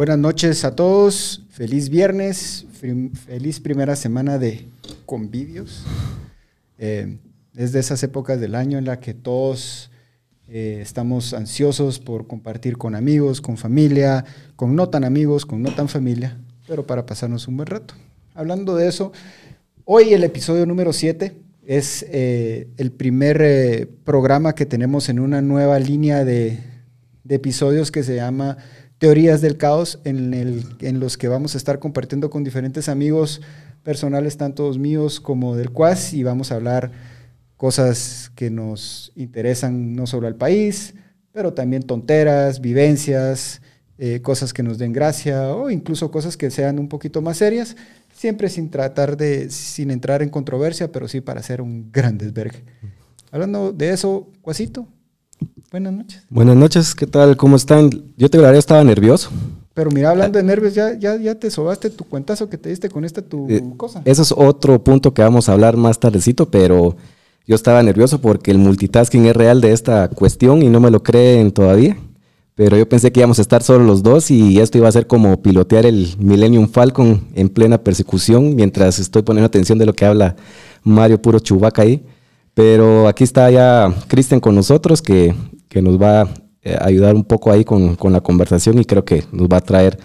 Buenas noches a todos, feliz viernes, feliz primera semana de convivios. Eh, es de esas épocas del año en la que todos eh, estamos ansiosos por compartir con amigos, con familia, con no tan amigos, con no tan familia, pero para pasarnos un buen rato. Hablando de eso, hoy el episodio número 7 es eh, el primer programa que tenemos en una nueva línea de, de episodios que se llama teorías del caos en, los que vamos a estar compartiendo con diferentes amigos personales, tanto míos como del CUAS, y vamos a hablar cosas que nos interesan no solo al país, pero también tonteras, vivencias, eh, cosas que nos den gracia o incluso cosas que sean un poquito más serias, siempre sin tratar de, sin entrar en controversia, pero sí para hacer un gran desvergue. Hablando de eso, Cuasito, Buenas noches. Buenas noches, ¿qué tal? ¿Cómo están? Yo te verdad estaba nervioso. Pero mira, hablando de nervios, ya, ya, ya te sobaste tu cuentazo que te diste con esta tu eh, cosa. Eso es otro punto que vamos a hablar más tardecito, pero yo estaba nervioso porque el multitasking es real de esta cuestión y no me lo creen todavía. Pero yo pensé que íbamos a estar solo los dos y esto iba a ser como pilotear el Millennium Falcon en plena persecución mientras estoy poniendo atención de lo que habla Mario Puro Chubaca ahí. Pero aquí está ya Cristian con nosotros que que nos va a eh, ayudar un poco ahí con, la conversación y creo que nos va a traer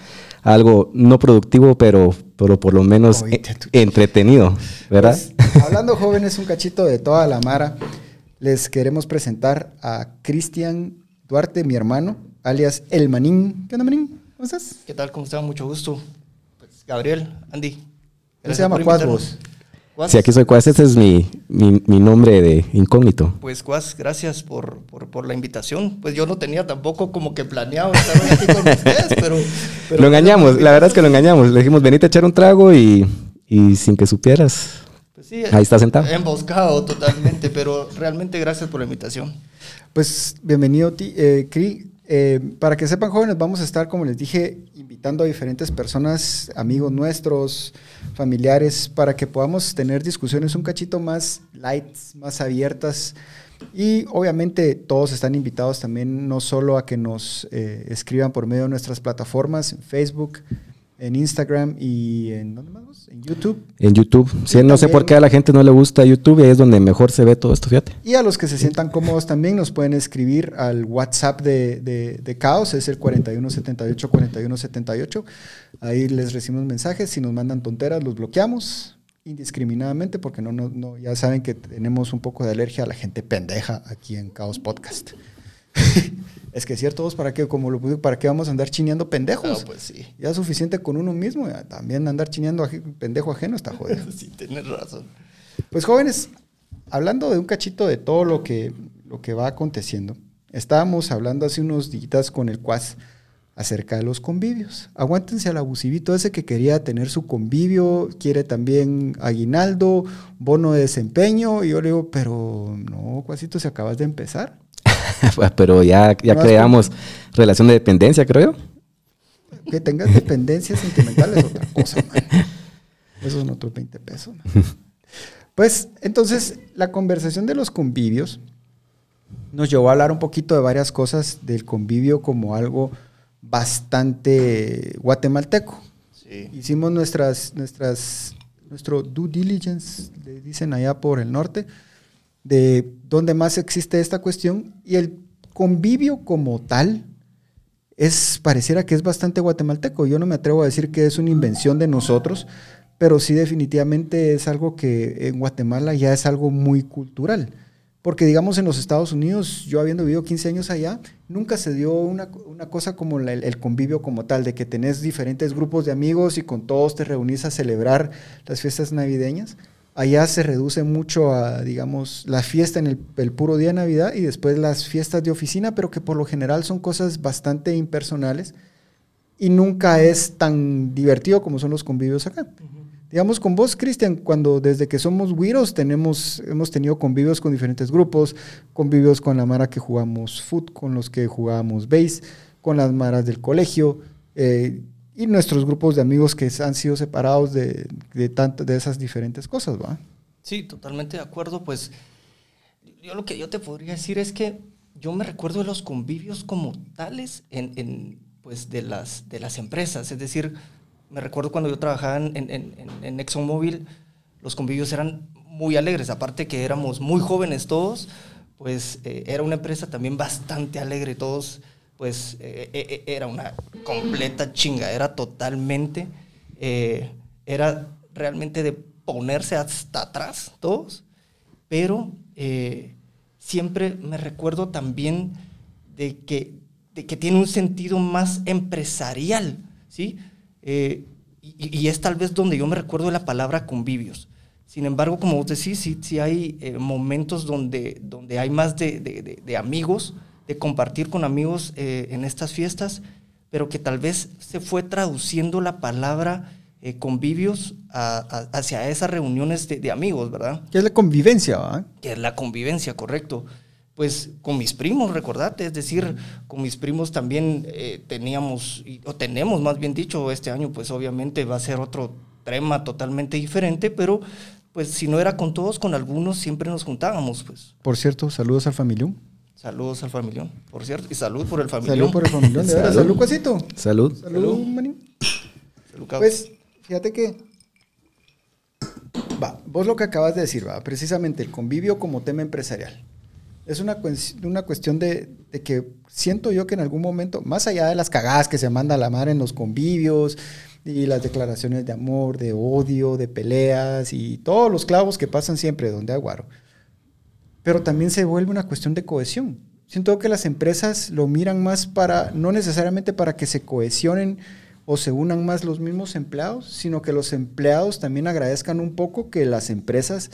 algo no productivo, pero, pero por lo menos e, entretenido, ¿verdad? Pues, hablando jóvenes, un cachito de toda la mara, les queremos presentar a Cristian Duarte, mi hermano, alias El Manín. ¿Qué onda, Manín? ¿Cómo estás? ¿Qué tal? ¿Cómo están? Mucho gusto. Pues, Gabriel, Andy. ¿Cómo se llama Cuadros? Sí, aquí soy Cuas, ese es mi, mi, nombre de incógnito. Pues Cuas, gracias por, por, la invitación. Pues yo no tenía tampoco como que planeado estar aquí con ustedes, pero... lo engañamos, la verdad es que lo engañamos. Le dijimos, venite a echar un trago y, y sin que supieras. Pues sí, Ahí está sentado. Emboscado totalmente, pero realmente gracias por la invitación. Pues bienvenido, eh, Cri. Eh, para que sepan, jóvenes, vamos a estar, como les dije, invitando a diferentes personas, amigos nuestros, familiares, para que podamos tener discusiones un cachito más light, más abiertas. Y obviamente todos están invitados también no solo a que nos eh, escriban por medio de nuestras plataformas, Facebook, en Instagram y en ¿dónde más? En YouTube. En YouTube. Sí, no sé por qué a la gente no le gusta YouTube y ahí es donde mejor se ve todo esto, fíjate. Y a los que se sientan cómodos también nos pueden escribir al WhatsApp de, de, de Caos, es el 4178 4178. Ahí les recibimos mensajes, si nos mandan tonteras los bloqueamos indiscriminadamente porque no, no, no ya saben que tenemos un poco de alergia a la gente pendeja aquí en Caos Podcast. Es que es cierto, ¿para qué, como lo ¿para qué vamos a andar chineando pendejos? No, pues sí. Ya es suficiente con uno mismo, también andar chineando pendejo ajeno está jodido. sí, tienes razón. Pues jóvenes, hablando de un cachito de todo lo que, lo que va aconteciendo, estábamos hablando hace unos días con el Cuas acerca de los convivios. Aguántense al abusivito ese que quería tener su convivio, quiere también aguinaldo, bono de desempeño, y yo le digo, pero no, Cuasito, si acabas de empezar. Pero ya, ya creamos relación de dependencia, creo yo. Que tengas dependencia sentimental es otra cosa, man. Esos son otros 20 pesos. Pues entonces, la conversación de los convivios nos llevó a hablar un poquito de varias cosas del convivio como algo bastante guatemalteco. Hicimos nuestras, nuestras, nuestro due diligence, le dicen allá por el norte, de dónde más existe esta cuestión y el convivio como tal es pareciera que es bastante guatemalteco. Yo no me atrevo a decir que es una invención de nosotros, pero sí definitivamente es algo que en Guatemala ya es algo muy cultural. Porque digamos en los Estados Unidos, yo habiendo vivido 15 años allá, nunca se dio una, cosa como el convivio como tal, de que tenés diferentes grupos de amigos y con todos te reunís a celebrar las fiestas navideñas. Allá se reduce mucho a, digamos, la fiesta en el, puro día de Navidad y después las fiestas de oficina, pero que por lo general son cosas bastante impersonales y nunca es tan divertido como son los convivios acá. Digamos, con vos, Cristian, cuando desde que somos güiros tenemos, hemos tenido convivios con diferentes grupos, convivios con la Mara que jugamos foot, con los que jugábamos base, con las Maras del colegio. Eh, y nuestros grupos de amigos que han sido separados de, de, de esas diferentes cosas, ¿va? Sí, totalmente de acuerdo. Pues yo lo que yo te podría decir es que yo me recuerdo de los convivios como tales en, en pues, de, las, de las empresas. Es decir, me recuerdo cuando yo trabajaba en, en, en ExxonMobil, los convivios eran muy alegres, aparte que éramos muy jóvenes todos, pues eh, era una empresa también bastante alegre, todos, pues eh, eh, era una completa chinga, era totalmente, era realmente de ponerse hasta atrás todos, pero siempre me recuerdo también de que, de que tiene un sentido más empresarial, ¿sí? y, es tal vez donde yo me recuerdo la palabra convivios. Sin embargo, como vos decís, sí, sí hay eh, momentos donde, donde hay más de, de, amigos, de compartir con amigos eh, en estas fiestas, pero que tal vez se fue traduciendo la palabra eh, convivios hacia esas reuniones de, amigos, ¿verdad? Que es la convivencia, ¿verdad? Que es la convivencia, correcto. Pues con mis primos, recordate, es decir, con mis primos también teníamos, o tenemos más bien dicho, este año pues obviamente va a ser otro tema totalmente diferente, pero pues si no era con todos, con algunos siempre nos juntábamos, pues. Por cierto, saludos al familión. Saludos al familión, por cierto, y salud por el familión. Salud por el familión, salud, salud Cuasito. Salud. Salud, manín. Salud, Pues, fíjate que, va, vos lo que acabas de decir, va, precisamente el convivio como tema empresarial. Es una, una cuestión de, de, que siento yo que en algún momento, más allá de las cagadas que se manda a la mar en los convivios, y las declaraciones de amor, de odio, de peleas y todos los clavos que pasan siempre donde aguaro. Pero también se vuelve una cuestión de cohesión. Siento que las empresas lo miran más para, no necesariamente para que se cohesionen o se unan más los mismos empleados, sino que los empleados también agradezcan un poco que las empresas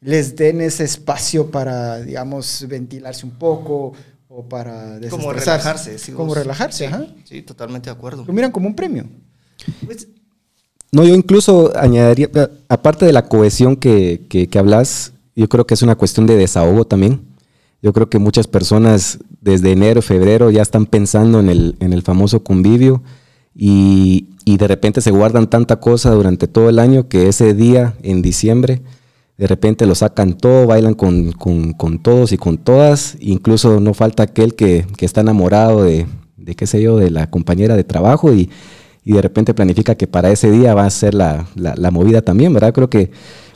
les den ese espacio para, digamos, ventilarse un poco o para Como relajarse. como relajarse, sí, Sí, totalmente de acuerdo. Lo miran como un premio. Pues, no, yo incluso añadiría, aparte de la cohesión que, que, hablas, yo creo que es una cuestión de desahogo también. Yo creo que muchas personas desde enero, febrero ya están pensando en el, en el famoso convivio y, y, de repente se guardan tanta cosa durante todo el año que ese día en diciembre de repente lo sacan todo, bailan con, con, con todos y con todas, incluso no falta aquel que, que está enamorado de, de, qué sé yo, de la compañera de trabajo y, y de repente planifica que para ese día va a ser la, la, movida también, ¿verdad? Creo que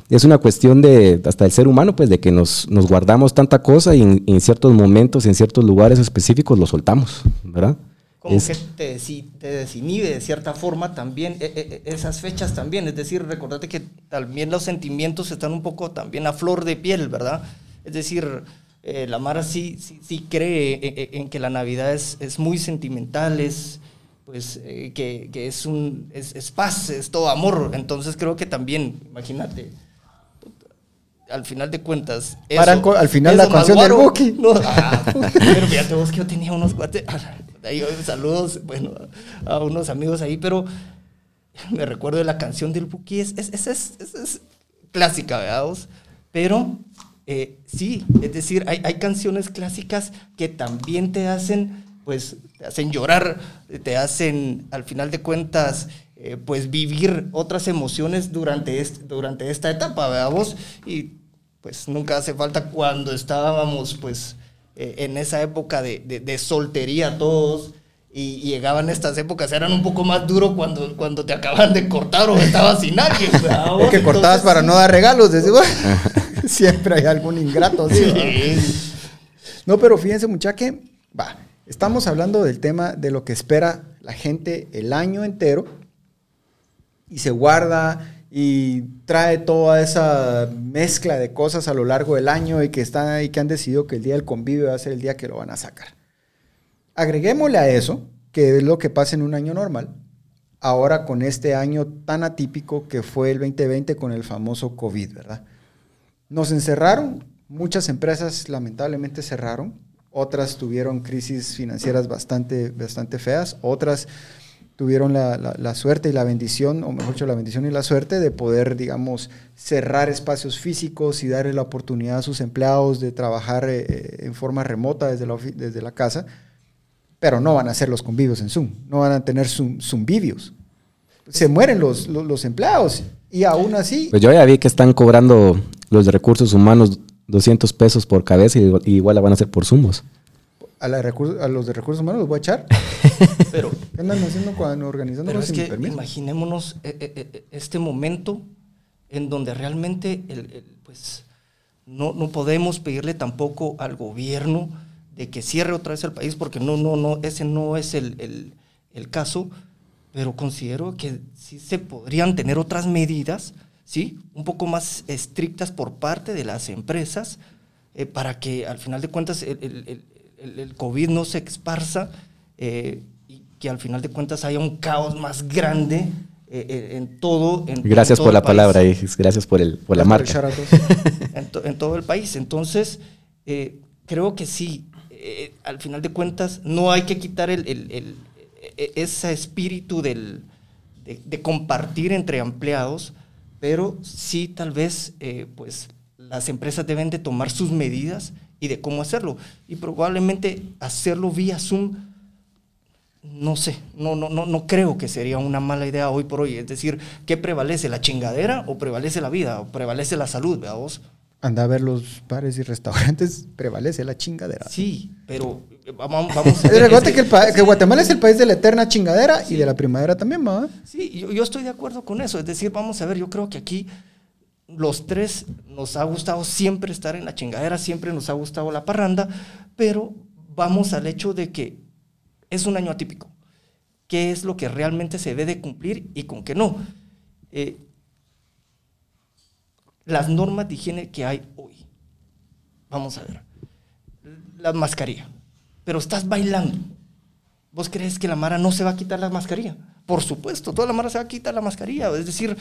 es una cuestión de, hasta el ser humano, pues de que nos, nos guardamos tanta cosa y en, ciertos momentos, en ciertos lugares específicos lo soltamos, ¿verdad? Como que te, te desinhibe de cierta forma también e, e, e, esas fechas también, es decir, recordate que también los sentimientos están un poco también a flor de piel, ¿verdad? Es decir, eh, la Mara sí, sí, sí cree en, que la Navidad es, es muy sentimental, es pues eh, que, que, es un es, paz, es todo amor. Entonces creo que también, imagínate, al final de cuentas. Eso, al final la canción del Buki. No, ah, pero fíjate vos que yo tenía unos cuates. saludos, bueno, a unos amigos ahí, pero me recuerdo de la canción del Buki. Es, es, es, es clásica, ¿verdad? Pero eh, sí, es decir, hay, hay canciones clásicas que también te hacen pues te hacen llorar, te hacen, al final de cuentas, eh, pues vivir otras emociones durante, durante esta etapa, veamos, y pues nunca hace falta cuando estábamos pues eh, en esa época de, de, soltería todos, y, llegaban estas épocas, eran un poco más duros cuando, cuando te acaban de cortar o estabas sin nadie. Es que cortabas para no dar regalos, siempre hay algún ingrato. No, pero fíjense mucha que, va, Estamos hablando del tema de lo que espera la gente el año entero y se guarda y trae toda esa mezcla de cosas a lo largo del año y que están ahí que han decidido que el día del convivio va a ser el día que lo van a sacar. Agreguémosle a eso, que es lo que pasa en un año normal, ahora con este año tan atípico que fue el 2020 con el famoso COVID, ¿verdad? Nos encerraron, muchas empresas lamentablemente cerraron, otras tuvieron crisis financieras bastante, bastante feas, otras tuvieron la, suerte y la bendición, o mejor dicho, la bendición y la suerte de poder, digamos, cerrar espacios físicos y darle la oportunidad a sus empleados de trabajar eh, eh, en forma remota desde la, desde la casa, pero no van a hacer los convivios en Zoom, no van a tener Zoom, Zoomivios. Se mueren los, los, empleados y aún así... Pues yo ya vi que están cobrando los recursos humanos 200 pesos por cabeza y igual la van a hacer por sumos. A, los de recursos humanos los voy a echar. Pero, ¿Qué andan haciendo cuando organizando pero es que imaginémonos eh, eh, eh, este momento en donde realmente pues, no, no podemos pedirle tampoco al gobierno de que cierre otra vez el país, porque no, no, no, ese no es el, el caso, pero considero que sí se podrían tener otras medidas, ¿sí? Un poco más estrictas por parte de las empresas, para que al final de cuentas el, el, COVID no se esparza eh, y que al final de cuentas haya un caos más grande eh, eh, en todo. En, gracias por la palabra, gracias por, el, por la marca. en, todo el país. Entonces, creo que sí, al final de cuentas, no hay que quitar el, el, ese espíritu del, de, de, compartir entre empleados, pero sí tal vez, pues, las empresas deben de tomar sus medidas y de cómo hacerlo. Y probablemente hacerlo vía Zoom, no sé, no, no, no, no creo que sería una mala idea hoy por hoy. Es decir, ¿qué prevalece? ¿La chingadera o prevalece la vida? ¿O prevalece la salud? vos? Anda a ver los bares y restaurantes, prevalece la chingadera. Sí, pero vamos, vamos a ver. que, que, Guatemala es el país de la eterna chingadera y de la primavera también, ¿va? Sí, yo, yo estoy de acuerdo con eso. Es decir, vamos a ver, yo creo que aquí los tres nos ha gustado siempre estar en la chingadera, siempre nos ha gustado la parranda, pero vamos al hecho de que es un año atípico. ¿Qué es lo que realmente se debe de cumplir y con qué no? Eh, las normas de higiene que hay hoy. Vamos a ver. La mascarilla. Pero estás bailando. ¿Vos crees que la Mara no se va a quitar la mascarilla? Por supuesto, toda la mara se va a quitar la mascarilla. Es decir,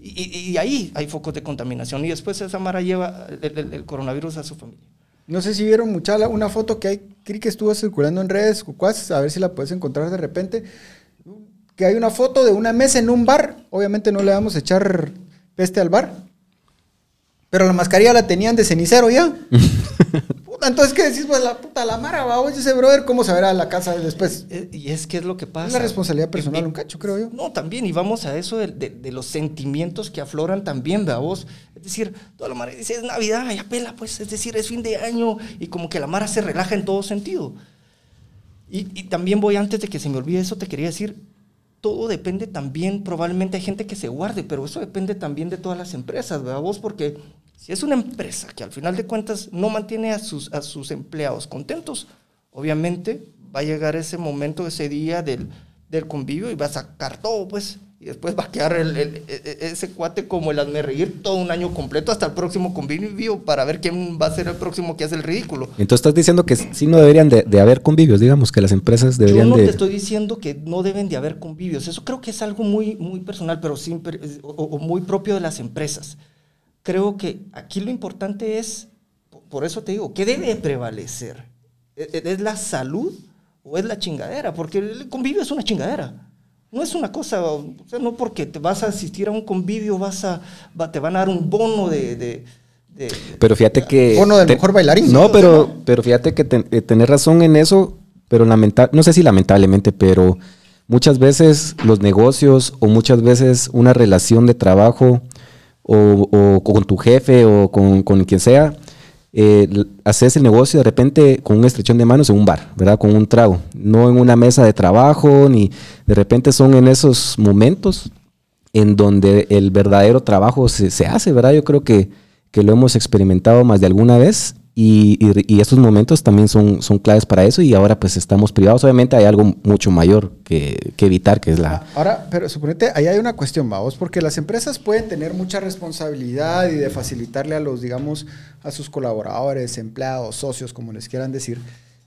y, ahí hay focos de contaminación. Y después esa mara lleva el, coronavirus a su familia. No sé si vieron mucha una foto que hay, creo que estuvo circulando en redes, a ver si la puedes encontrar de repente. Que hay una foto de una mesa en un bar. Obviamente no le vamos a echar peste al bar. Pero la mascarilla la tenían de cenicero ya. entonces, ¿qué decís? Pues la puta, la mara, va, oye, ese brother, ¿cómo se verá la casa después? Eh, y es que es lo que pasa. Es la responsabilidad personal, un cacho, creo yo. No, también, y vamos a eso de, los sentimientos que afloran también, ¿verdad vos? Es decir, toda la mara dice, es Navidad, ya pela, pues, es decir, es fin de año, y como que la mara se relaja en todo sentido. Y, y también voy, antes de que se me olvide eso, te quería decir, todo depende también, probablemente hay gente que se guarde, pero eso depende también de todas las empresas, ¿verdad vos? Porque si es una empresa que al final de cuentas no mantiene a sus, a sus empleados contentos, obviamente va a llegar ese momento, ese día del, del convivio y va a sacar todo, pues. Y después va a quedar el, e, e, ese cuate como el hazme reír todo un año completo hasta el próximo convivio para ver quién va a ser el próximo que hace el ridículo. Entonces estás diciendo que sí no deberían de, de haber convivios, digamos, que las empresas deberían de... Yo no te estoy diciendo que no deben de haber convivios. Eso creo que es algo muy, muy personal, pero siempre, o muy propio de las empresas creo que aquí lo importante es, por eso te digo, ¿qué debe prevalecer? ¿E, e, ¿Es la salud o es la chingadera? Porque el convivio es una chingadera. No es una cosa, o sea, no porque te vas a asistir a un convivio, vas a, te van a dar un bono de, pero fíjate que... Bono del mejor bailarín. No, pero, pero fíjate que eh, tenés razón en eso, pero lamentable, no sé si lamentablemente, pero muchas veces los negocios o muchas veces una relación de trabajo o, con tu jefe o con, quien sea, eh, haces el negocio de repente con una estrechón de manos en un bar, ¿verdad? Con un trago, no en una mesa de trabajo, ni de repente son en esos momentos en donde el verdadero trabajo se, se hace, ¿verdad? Yo creo que, que, lo hemos experimentado más de alguna vez y, y, estos momentos también son, son claves para eso y ahora pues estamos privados. Obviamente hay algo mucho mayor que, que evitar, que es la... Ahora, pero suponete, ahí hay una cuestión, vamos, porque las empresas pueden tener mucha responsabilidad y de facilitarle a los, digamos, a sus colaboradores, empleados, socios, como les quieran decir,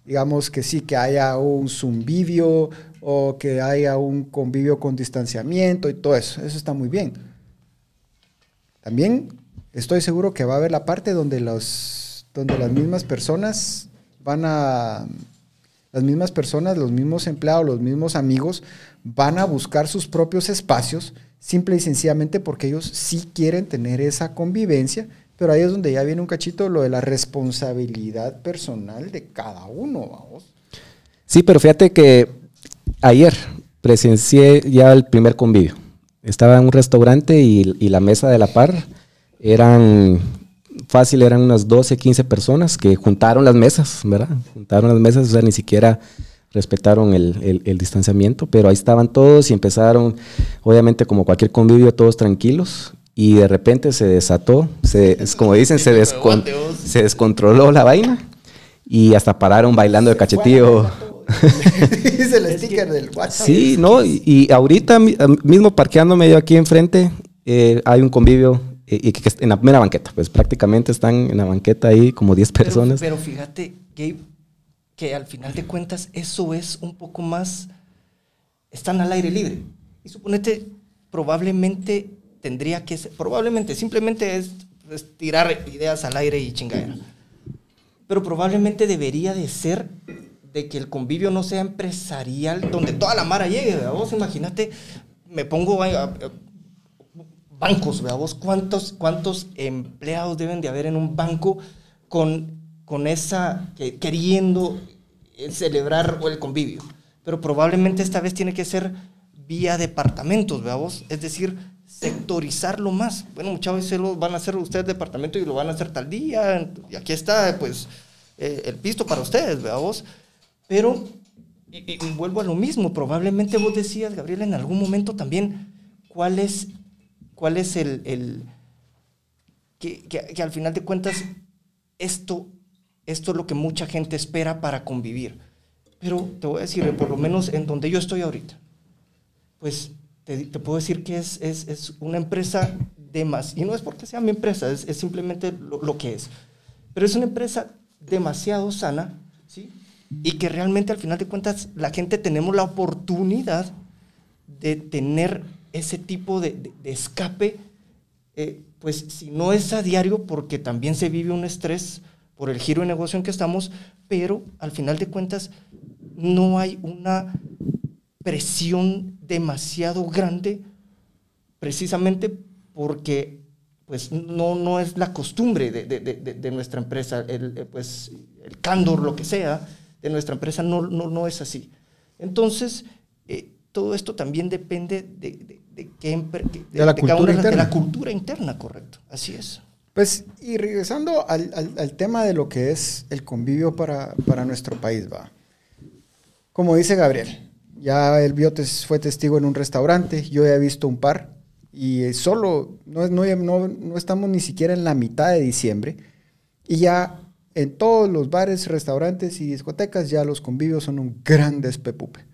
digamos que sí, que haya un video o que haya un convivio con distanciamiento y todo eso. Eso está muy bien. También estoy seguro que va a haber la parte donde los donde las mismas personas van a, las mismas personas, los mismos empleados, los mismos amigos, van a buscar sus propios espacios, simple y sencillamente porque ellos sí quieren tener esa convivencia, pero ahí es donde ya viene un cachito lo de la responsabilidad personal de cada uno, vamos. Sí, pero fíjate que ayer presencié ya el primer convivio. Estaba en un restaurante y, y la mesa de la par eran fácil eran unas 12, 15 personas que juntaron las mesas, ¿verdad? Juntaron las mesas, o sea, ni siquiera respetaron el, el, distanciamiento, pero ahí estaban todos y empezaron, obviamente como cualquier convivio, todos tranquilos, y de repente se desató, se, como dicen, se, se descontroló la vaina y hasta pararon bailando de cachetío. Dice el sticker del WhatsApp. Sí, no, y, ahorita mismo parqueándome yo aquí enfrente, eh, hay un convivio y que en la primera banqueta, pues prácticamente están en la banqueta ahí como 10 personas. Pero, fíjate, Gabe, que al final de cuentas eso es un poco más, están al aire libre. Y suponete, probablemente tendría que ser, probablemente, simplemente es, tirar ideas al aire y chingadera. Pero probablemente debería de ser de que el convivio no sea empresarial, donde toda la mara llegue, Vos imagínate, me pongo a, bancos, vos cuántos, cuántos empleados deben de haber en un banco con, con esa, queriendo celebrar el convivio. Pero probablemente esta vez tiene que ser vía departamentos, vos, es decir, sectorizarlo más. Bueno, muchas veces lo van a hacer ustedes departamento y lo van a hacer tal día, y aquí está, pues, eh, el pisto para ustedes, vos. Pero, y, vuelvo a lo mismo, probablemente vos decías, Gabriel, en algún momento también, cuál es, cuál es el, el que, que, al final de cuentas, esto, esto es lo que mucha gente espera para convivir. Pero te voy a decir, por lo menos en donde yo estoy ahorita, pues te, puedo decir que es, es, es, una empresa de más, y no es porque sea mi empresa, es, es simplemente lo, lo, que es, pero es una empresa demasiado sana, ¿sí? Y que realmente al final de cuentas la gente tenemos la oportunidad de tener ese tipo de, de, escape, eh, pues si no es a diario, porque también se vive un estrés por el giro de negocio en que estamos, pero al final de cuentas no hay una presión demasiado grande precisamente porque pues no, no es la costumbre de, de, de, nuestra empresa, el, eh, pues, el candor, lo que sea, de nuestra empresa no, no, no es así. Entonces, eh, todo esto también depende de, qué, de, la cultura interna. de la cultura interna, correcto, así es. Pues, y regresando al, al, al, tema de lo que es el convivio para, para nuestro país, va. Como dice Gabriel, ya el Biotes fue testigo en un restaurante, yo he visto un par y solo, no, no, no, estamos ni siquiera en la mitad de diciembre y ya en todos los bares, restaurantes y discotecas ya los convivios son un gran despepupe.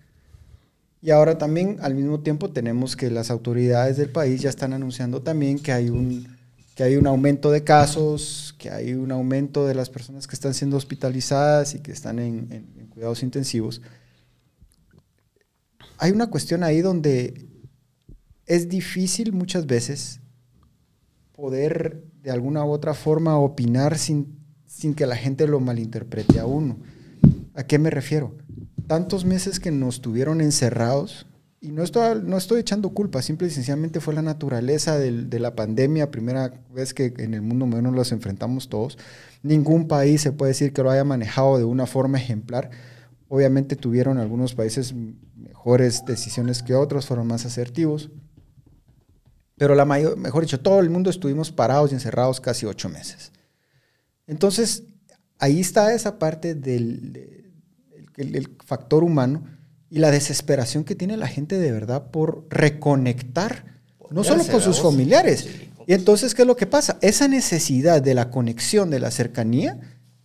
Y ahora también al mismo tiempo tenemos que las autoridades del país ya están anunciando también que hay un, que hay un aumento de casos, que hay un aumento de las personas que están siendo hospitalizadas y que están en, en cuidados intensivos hay una cuestión ahí donde es difícil muchas veces poder de alguna u otra forma opinar sin, sin que la gente lo malinterprete a uno. ¿A qué me refiero? Tantos meses que nos tuvieron encerrados, y no estoy, no estoy echando culpa, simple y sencillamente fue la naturaleza de la pandemia, primera vez que en el mundo menos los enfrentamos todos. Ningún país se puede decir que lo haya manejado de una forma ejemplar. Obviamente tuvieron algunos países mejores decisiones que otros, fueron más asertivos. Pero la mayor, mejor dicho, todo el mundo estuvimos parados y encerrados casi ocho meses. Entonces, ahí está esa parte del, factor humano y la desesperación que tiene la gente de verdad por reconectar, no solo con sus familiares. Y entonces, ¿qué es lo que pasa? Esa necesidad de la conexión, de la cercanía,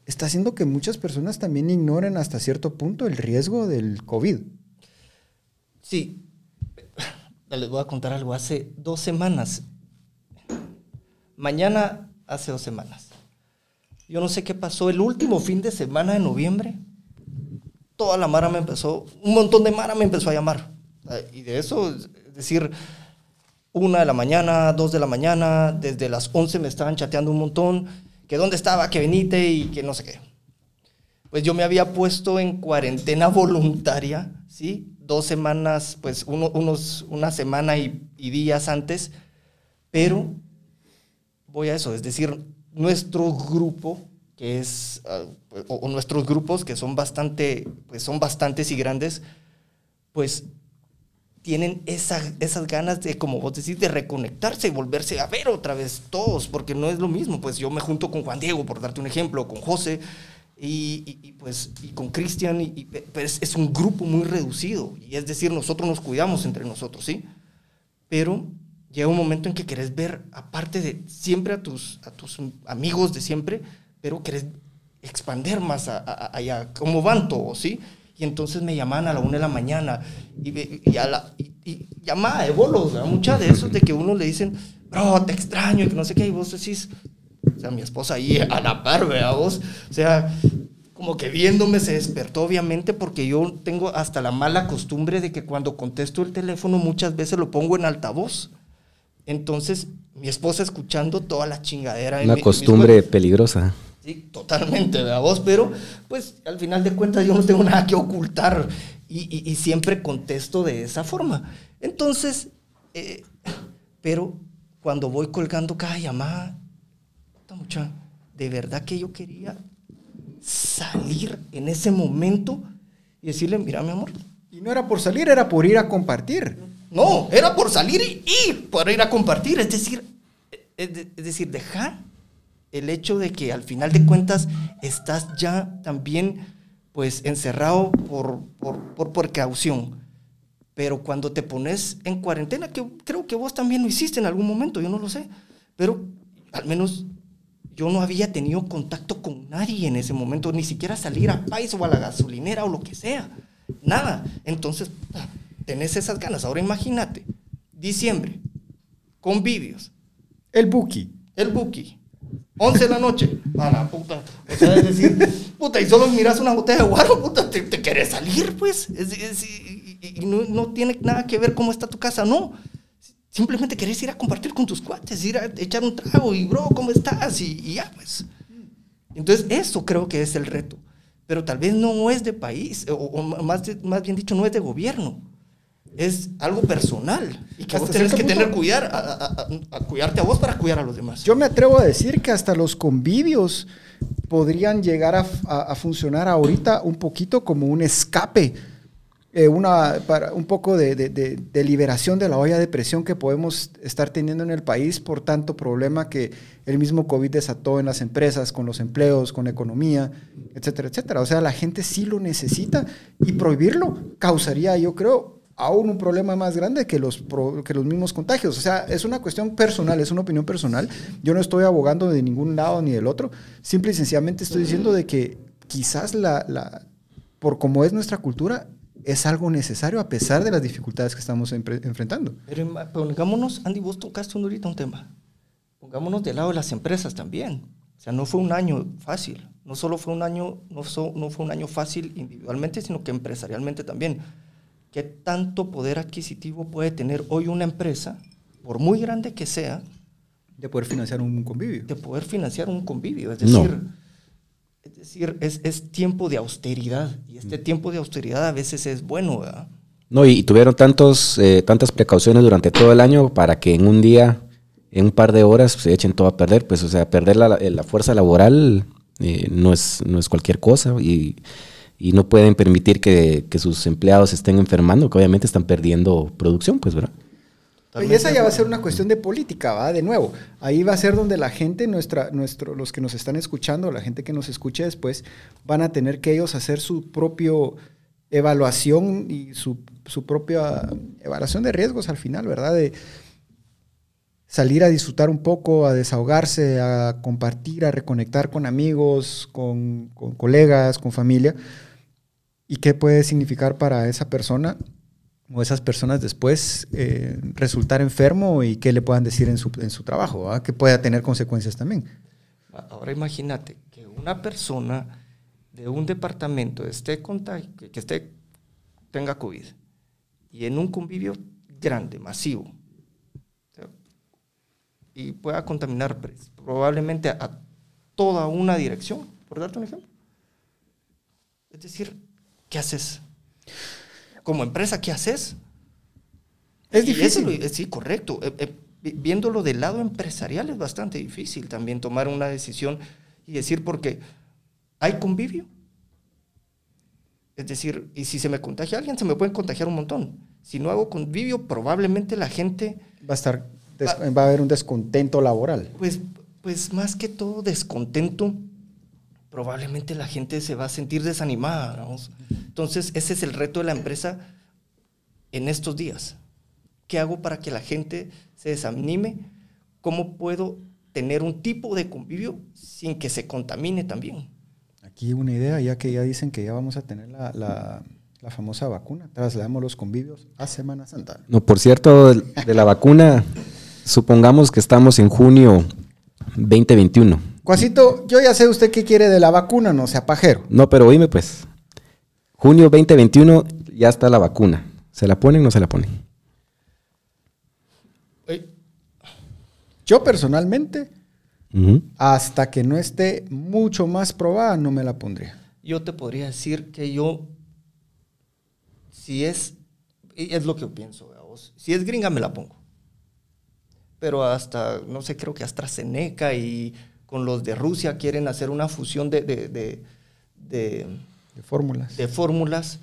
está haciendo que muchas personas también ignoren hasta cierto punto el riesgo del COVID. Sí, les voy a contar algo. Hace dos semanas, mañana hace dos semanas, yo no sé qué pasó, el último fin de semana de noviembre, toda la Mara me empezó, un montón de Mara me empezó a llamar. Y de eso, es decir, una de la mañana, dos de la mañana, desde las once me estaban chateando un montón, que dónde estaba, que venite y que no sé qué. Pues yo me había puesto en cuarentena voluntaria, ¿sí? dos semanas, pues unos, una semana y, días antes, pero voy a eso, es decir, nuestro grupo, que es, ah, o, nuestros grupos, que son bastante, pues son bastantes y grandes, pues tienen esas ganas de, como vos decís, de reconectarse y volverse a ver otra vez todos, porque no es lo mismo. Pues yo me junto con Juan Diego, por darte un ejemplo, con José, y, pues y con Cristian, y, pues es un grupo muy reducido, y es decir, nosotros nos cuidamos entre nosotros, ¿sí? Pero llega un momento en que querés ver, aparte de siempre a tus, a tus amigos de siempre, pero querés expander más allá, como van todos, ¿sí? Y entonces me llamaban a la una de la mañana y, a la, y, llamada de bolos, muchas de esos de que uno le dicen, bro, te extraño y que no sé qué, y vos decís, o sea, mi esposa ahí a la par, vea vos, o sea, como que viéndome se despertó obviamente porque yo tengo hasta la mala costumbre de que cuando contesto el teléfono muchas veces lo pongo en altavoz. Entonces, mi esposa escuchando toda la chingadera. Una costumbre peligrosa. Sí, totalmente, ¿verdad vos? Pero, pues, al final de cuentas yo no tengo nada que ocultar y, siempre contesto de esa forma. Entonces, eh, pero cuando voy colgando cada llamada, mucha, de verdad que yo quería salir en ese momento y decirle, mira, mi amor. Y no era por salir, era por ir a compartir. No, era por salir y, por ir a compartir. Es decir, es, decir, dejar el hecho de que al final de cuentas estás ya también pues encerrado por, por, por precaución. Pero cuando te pones en cuarentena, que creo que vos también lo hiciste en algún momento, yo no lo sé, pero al menos yo no había tenido contacto con nadie en ese momento, ni siquiera salir a Pais o a la gasolinera o lo que sea, nada. Entonces, tenés esas ganas. Ahora imagínate, diciembre, convivios. El buki. El buki. 11 de la noche. Para puta. O sea, es decir, puta, y solo miras una botella de guaro, puta, te, te querés salir, pues. y, no, no, tiene nada que ver cómo está tu casa, no. Simplemente querés ir a compartir con tus cuates, ir a echar un trago y, bro, ¿cómo estás? Y, ya, pues. Entonces, eso creo que es el reto. Pero tal vez no es de país, o, más, más bien dicho, no es de gobierno es algo personal y que vos tenés que tener cuidar a, cuidarte a vos para cuidar a los demás. Yo me atrevo a decir que hasta los convivios podrían llegar a, funcionar ahorita un poquito como un escape, eh, una, para un poco de, de, liberación de la olla de presión que podemos estar teniendo en el país por tanto problema que el mismo COVID desató en las empresas, con los empleos, con la economía, etcétera, etcétera. O sea, la gente sí lo necesita y prohibirlo causaría, yo creo, aún un problema más grande que los, que los mismos contagios. O sea, es una cuestión personal, es una opinión personal. Yo no estoy abogando de ningún lado ni del otro. Simple y sencillamente estoy diciendo de que quizás la, por como es nuestra cultura, es algo necesario a pesar de las dificultades que estamos enfrentando. Pero pongámonos, Andy, vos tocaste ahorita un tema. Pongámonos del lado de las empresas también. O sea, no fue un año fácil. No solo fue un año, no, no fue un año fácil individualmente, sino que empresarialmente también qué tanto poder adquisitivo puede tener hoy una empresa, por muy grande que sea, de poder financiar un convivio. De poder financiar un convivio. Es decir, es, decir es, tiempo de austeridad. Y este mm. tiempo de austeridad a veces es bueno, ¿verdad? No, y, tuvieron tantos, eh, tantas precauciones durante todo el año para que en un día, en un par de horas, se echen todo a perder. Pues, o sea, perder la, la fuerza laboral eh, no, es, no es cualquier cosa. Y y no pueden permitir que, sus empleados estén enfermando, que obviamente están perdiendo producción, pues, ¿verdad? Y esa ya va a ser una cuestión de política, ¿va? De nuevo, ahí va a ser donde la gente, nuestra, nuestro, los que nos están escuchando, la gente que nos escuche después, van a tener que ellos hacer su propio evaluación y su, su propia evaluación de riesgos al final, ¿verdad? De salir a disfrutar un poco, a desahogarse, a compartir, a reconectar con amigos, con colegas, con familia y qué puede significar para esa persona o esas personas después eh, resultar enfermo y qué le puedan decir en su, en su trabajo, que pueda tener consecuencias también. Ahora imagínate que una persona de un departamento esté que esté, tenga COVID y en un convivio grande, masivo, y pueda contaminar probablemente a toda una dirección, por darte un ejemplo. Es decir, ¿qué haces? Como empresa, ¿qué haces? Es difícil. sí, correcto. Eh, eh, viéndolo del lado empresarial es bastante difícil también tomar una decisión y decir porque hay convivio. Es decir, y si se me contagia alguien, se me pueden contagiar un montón. Si no hago convivio, probablemente la gente... Va a estar, va, a haber un descontento laboral. Pues, pues más que todo descontento, probablemente la gente se va a sentir desanimada. Entonces, ese es el reto de la empresa en estos días. ¿Qué hago para que la gente se desanime? ¿Cómo puedo tener un tipo de convivio sin que se contamine también? Aquí una idea, ya que ya dicen que ya vamos a tener la, la, famosa vacuna, trasladamos los convivios a Semana Santa. No, por cierto, de, la vacuna, supongamos que estamos en junio 2021. Cuasito, yo ya sé usted qué quiere de la vacuna, no sea pajero. No, pero oíme pues, junio 2021 ya está la vacuna. ¿Se la ponen o no se la ponen? Yo personalmente hasta que no esté mucho más probada, no me la pondría. Yo te podría decir que yo, si es, es lo que yo pienso, si es gringa me la pongo. Pero hasta, no sé, creo que AstraZeneca y con los de Rusia quieren hacer una fusión de, de, de, de, fórmulas. De fórmulas.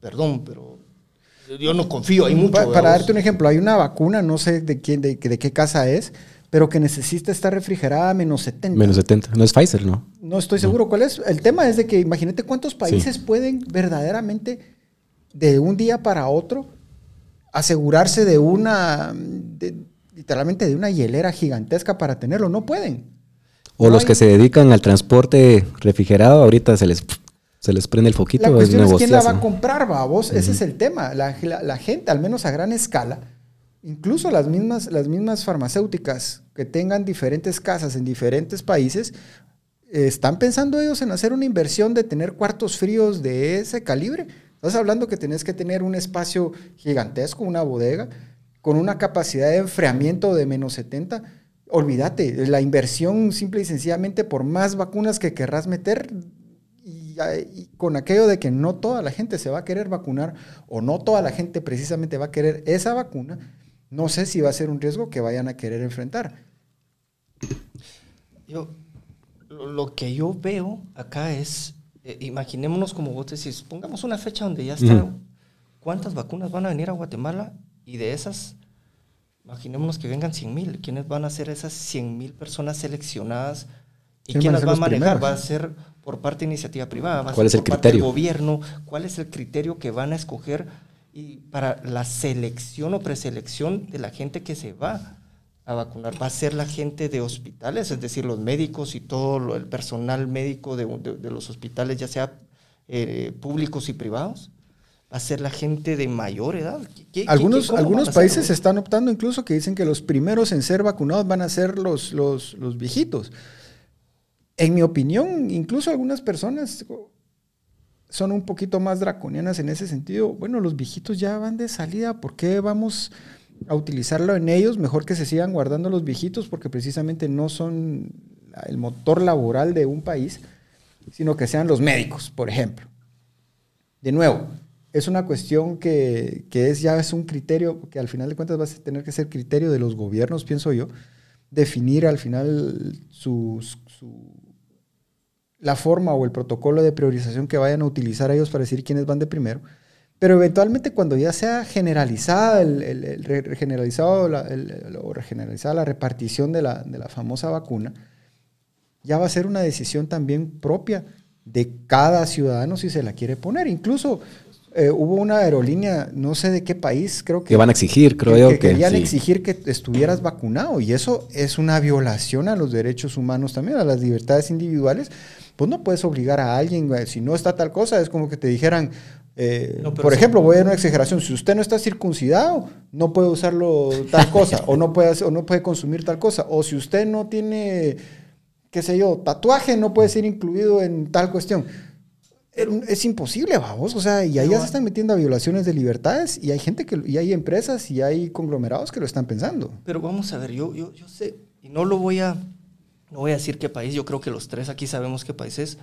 perdón, pero yo no confío, hay mucho. Para, darte un ejemplo, hay una vacuna, no sé de quién, de, de qué casa es, pero que necesita estar refrigerada a menos 70. Menos 70. No es Pfizer, ¿no? No estoy seguro cuál es. El tema es de que imagínate cuántos países pueden verdaderamente de un día para otro asegurarse de una, literalmente de una hielera gigantesca para tenerlo. No pueden. O los que se dedican al transporte refrigerado, ahorita se les, se les prende el foquito. La cuestión es, quién la va a comprar, vos. Ese es el tema. la gente, al menos a gran escala, Incluso las mismas, las mismas farmacéuticas que tengan diferentes casas en diferentes países, ¿están pensando ellos en hacer una inversión de tener cuartos fríos de ese calibre? Estás hablando que tenés que tener un espacio gigantesco, una bodega, con una capacidad de enfriamiento de menos 70. Olvídate, la inversión simple y sencillamente por más vacunas que querrás meter y, con aquello de que no toda la gente se va a querer vacunar o no toda la gente precisamente va a querer esa vacuna, no sé si va a ser un riesgo que vayan a querer enfrentar. Yo, lo que yo veo acá es, eh, imaginémonos como vos decís, pongamos una fecha donde ya está, ¿cuántas vacunas van a venir a Guatemala? Y de esas, imaginémonos que vengan 100 mil. ¿Quiénes van a ser esas 100 mil personas seleccionadas? ¿Y quién las va a manejar? ¿Va a ser por parte de iniciativa privada? ¿Va a ¿Cuál ser es el por criterio? Parte del gobierno? ¿Cuál es el criterio que van a escoger? y para la selección o preselección de la gente que se va a vacunar. Va a ser la gente de hospitales, es decir, los médicos y todo el personal médico de, los hospitales, ya sea eh, públicos y privados. A ser la gente de mayor edad. algunos algunos países están optando incluso que dicen que los primeros en ser vacunados van a ser los, los, los viejitos. En mi opinión, incluso algunas personas son un poquito más draconianas en ese sentido. Bueno, los viejitos ya van de salida, ¿por qué vamos a utilizarlo en ellos? Mejor que se sigan guardando los viejitos porque precisamente no son el motor laboral de un país, sino que sean los médicos, por ejemplo. De nuevo, es una cuestión que, es ya es un criterio que al final de cuentas va a tener que ser criterio de los gobiernos, pienso yo, definir al final sus, su la forma o el protocolo de priorización que vayan a utilizar ellos para decir quiénes van de primero. Pero eventualmente cuando ya sea generalizada, el, generalizado la, o regeneralizada la repartición de la, de la famosa vacuna, ya va a ser una decisión también propia de cada ciudadano si se la quiere poner. Incluso eh, hubo una aerolínea, no sé de qué país, creo que... Que van a exigir, creo yo. Que, querían exigir que estuvieras vacunado y eso es una violación a los derechos humanos también, a las libertades individuales, pues no puedes obligar a alguien, si no está tal cosa, es como que te dijeran, eh, por ejemplo, voy a dar una exageración, si usted no está circuncidado, no puede usarlo tal cosa, o, no puede, o no puede consumir tal cosa, o si usted no tiene, qué sé yo, tatuaje, no puede ser incluido en tal cuestión. Es imposible, vamos, o sea, y ahí ya se están metiendo a violaciones de libertades y hay gente que, y hay empresas y hay conglomerados que lo están pensando. Pero vamos a ver, yo, yo, yo sé, y no lo voy a, no voy a decir qué país, yo creo que los tres aquí sabemos qué país es,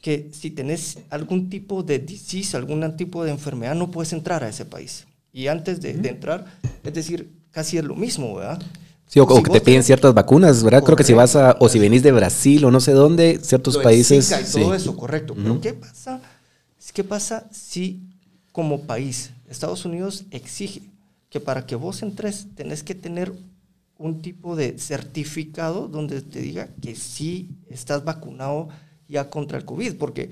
que si tenés algún tipo de disease, algún tipo de enfermedad, no puedes entrar a ese país. Y antes de, entrar, es decir, casi es lo mismo, ¿verdad? Sí, o, que te piden ciertas vacunas, ¿verdad? Creo que si vas a, o si venís de Brasil o no sé dónde, ciertos países. y todo eso, correcto. Pero ¿qué pasa? ¿Qué pasa si como país Estados Unidos exige que para que vos entres tenés que tener un tipo de certificado donde te diga que sí estás vacunado ya contra el COVID, porque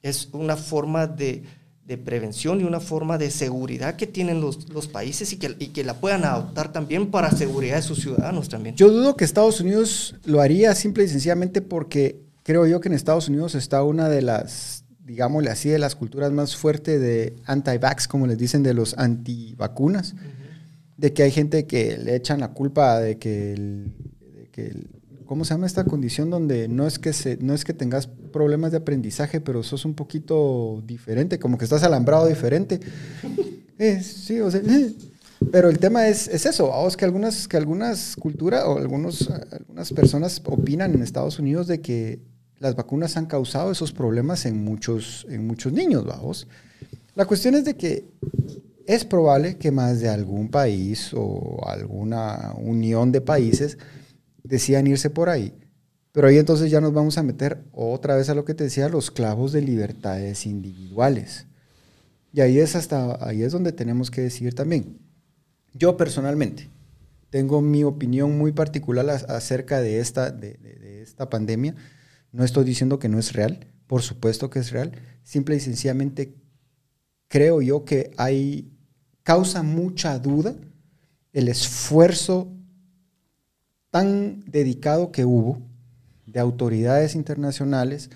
es una forma de, de prevención y una forma de seguridad que tienen los, los países y que, y que, la puedan adoptar también para seguridad de sus ciudadanos también. Yo dudo que Estados Unidos lo haría simple y sencillamente porque creo yo que en Estados Unidos está una de las, digámosle así, de las culturas más fuertes de anti-vax, como les dicen, de los antivacunas, de que hay gente que le echan la culpa de que el, de que el ¿cómo se llama esta condición donde no es que se, no es que tengas problemas de aprendizaje, pero sos un poquito diferente, como que estás alambrado diferente? Eh, sí, o sea, eh. pero el tema es, es eso, vamos que algunas, que algunas culturas o algunos, algunas personas opinan en Estados Unidos de que las vacunas han causado esos problemas en muchos, en muchos niños, vamos. La cuestión es de que es probable que más de algún país o alguna unión de países decían irse por ahí. Pero ahí entonces ya nos vamos a meter otra vez a lo que te decía, los clavos de libertades individuales. Y ahí es hasta ahí es donde tenemos que decir también. Yo personalmente tengo mi opinión muy particular acerca de esta, de, esta pandemia. No estoy diciendo que no es real, por supuesto que es real. Simple y sencillamente creo yo que hay causa mucha duda el esfuerzo tan dedicado que hubo de autoridades internacionales,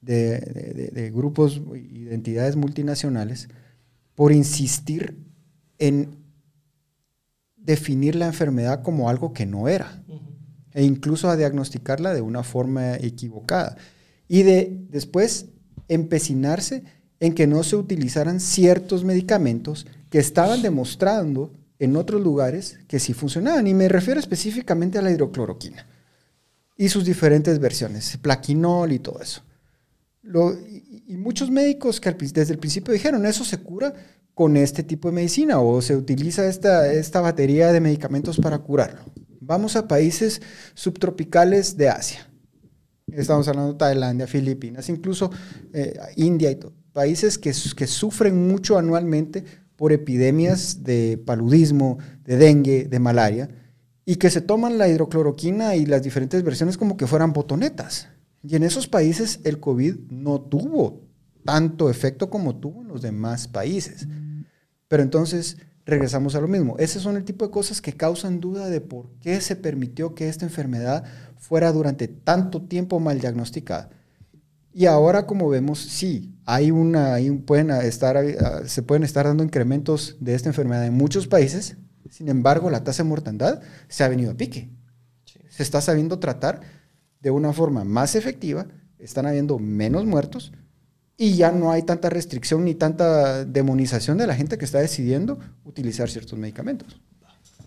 de, grupos y de entidades multinacionales, por insistir en definir la enfermedad como algo que no era, e incluso a diagnosticarla de una forma equivocada, y de después empecinarse en que no se utilizaran ciertos medicamentos que estaban demostrando en otros lugares que sí funcionaban. Y me refiero específicamente a la hidrocloroquina y sus diferentes versiones, plaquinol y todo eso. y, muchos médicos que desde el principio dijeron, eso se cura con este tipo de medicina o se utiliza esta, esta batería de medicamentos para curarlo. Vamos a países subtropicales de Asia. Estamos hablando de Tailandia, Filipinas, incluso eh, India y todo. Países que, que sufren mucho anualmente por epidemias de paludismo, de dengue, de malaria, y que se toman la hidrocloroquina y las diferentes versiones como que fueran botonetas. Y en esos países el COVID no tuvo tanto efecto como tuvo en los demás países. Pero entonces regresamos a lo mismo. Esos son el tipo de cosas que causan duda de por qué se permitió que esta enfermedad fuera durante tanto tiempo mal diagnosticada. Y ahora, como vemos, sí, hay una, pueden estar, ah, se pueden estar dando incrementos de esta enfermedad en muchos países. Sin embargo, la tasa de mortandad se ha venido a pique. Se está sabiendo tratar de una forma más efectiva, están habiendo menos muertos y ya no hay tanta restricción ni tanta demonización de la gente que está decidiendo utilizar ciertos medicamentos.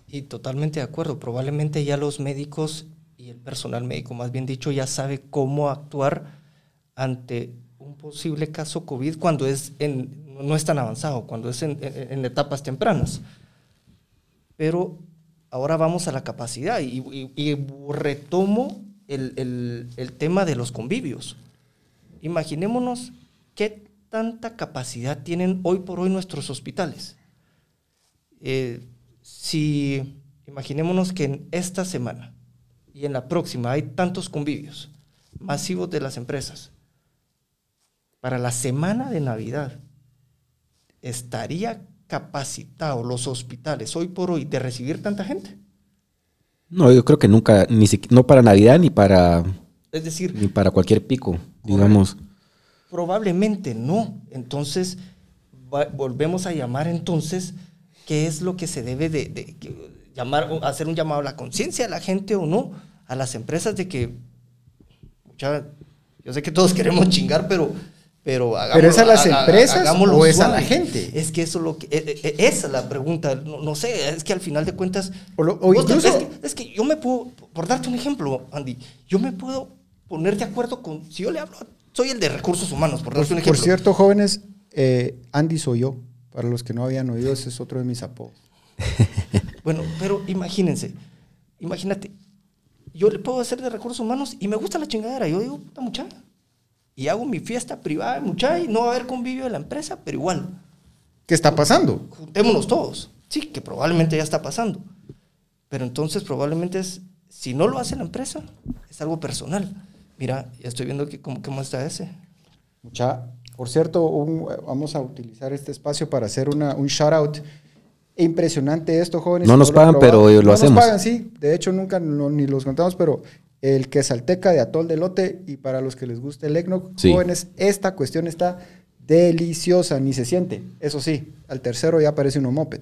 Y totalmente de acuerdo. Probablemente ya los médicos y el personal médico, más bien dicho, ya sabe cómo actuar ante un posible caso COVID cuando es no es tan avanzado, cuando es en, etapas tempranas. Pero ahora vamos a la capacidad y, retomo el, tema de los convivios. Imaginémonos qué tanta capacidad tienen hoy por hoy nuestros hospitales. Eh, si imaginémonos que en esta semana y en la próxima hay tantos convivios masivos de las empresas, para la semana de Navidad, ¿estaría capacitado los hospitales hoy por hoy de recibir tanta gente? No, yo creo que nunca, ni no para Navidad ni para, es decir, ni para cualquier pico, digamos. Probablemente no. Entonces, volvemos a llamar entonces, ¿qué es lo que se debe de, llamar, hacer un llamado a la conciencia a la gente o no? A las empresas de que, yo sé que todos queremos chingar, pero pero, ¿Pero es a las empresas o es a la gente? Es que eso lo que. Eh, eh, esa es la pregunta. No, sé, es que al final de cuentas. es, que, yo me puedo. Por darte un ejemplo, Andy, yo me puedo poner de acuerdo con. Si yo le hablo. Soy el de recursos humanos, por darte un ejemplo. Por cierto, jóvenes, eh, Andy soy yo. Para los que no habían oído, ese es otro de mis apodos. bueno, pero imagínense. imagínate, yo le puedo hacer de recursos humanos y me gusta la chingadera. Yo digo, puta mucha. Y hago mi fiesta privada, mucha, y no va a haber convivio de la empresa, pero igual. ¿Qué está pasando? Juntémonos todos. Sí, que probablemente ya está pasando. Pero entonces probablemente es, si no lo hace la empresa, es algo personal. Mira, ya estoy viendo que cómo, cómo está ese. Mucha. Por cierto, vamos a utilizar este espacio para hacer una, un shout out impresionante esto, jóvenes. No nos pagan, pero lo hacemos. No nos pagan, sí. De hecho, nunca ni los contamos, pero el quesalteca de atol de lote y para los que les guste el ECNOC, jóvenes, esta cuestión está deliciosa, ni se siente. Eso sí, al tercero ya parece un moped.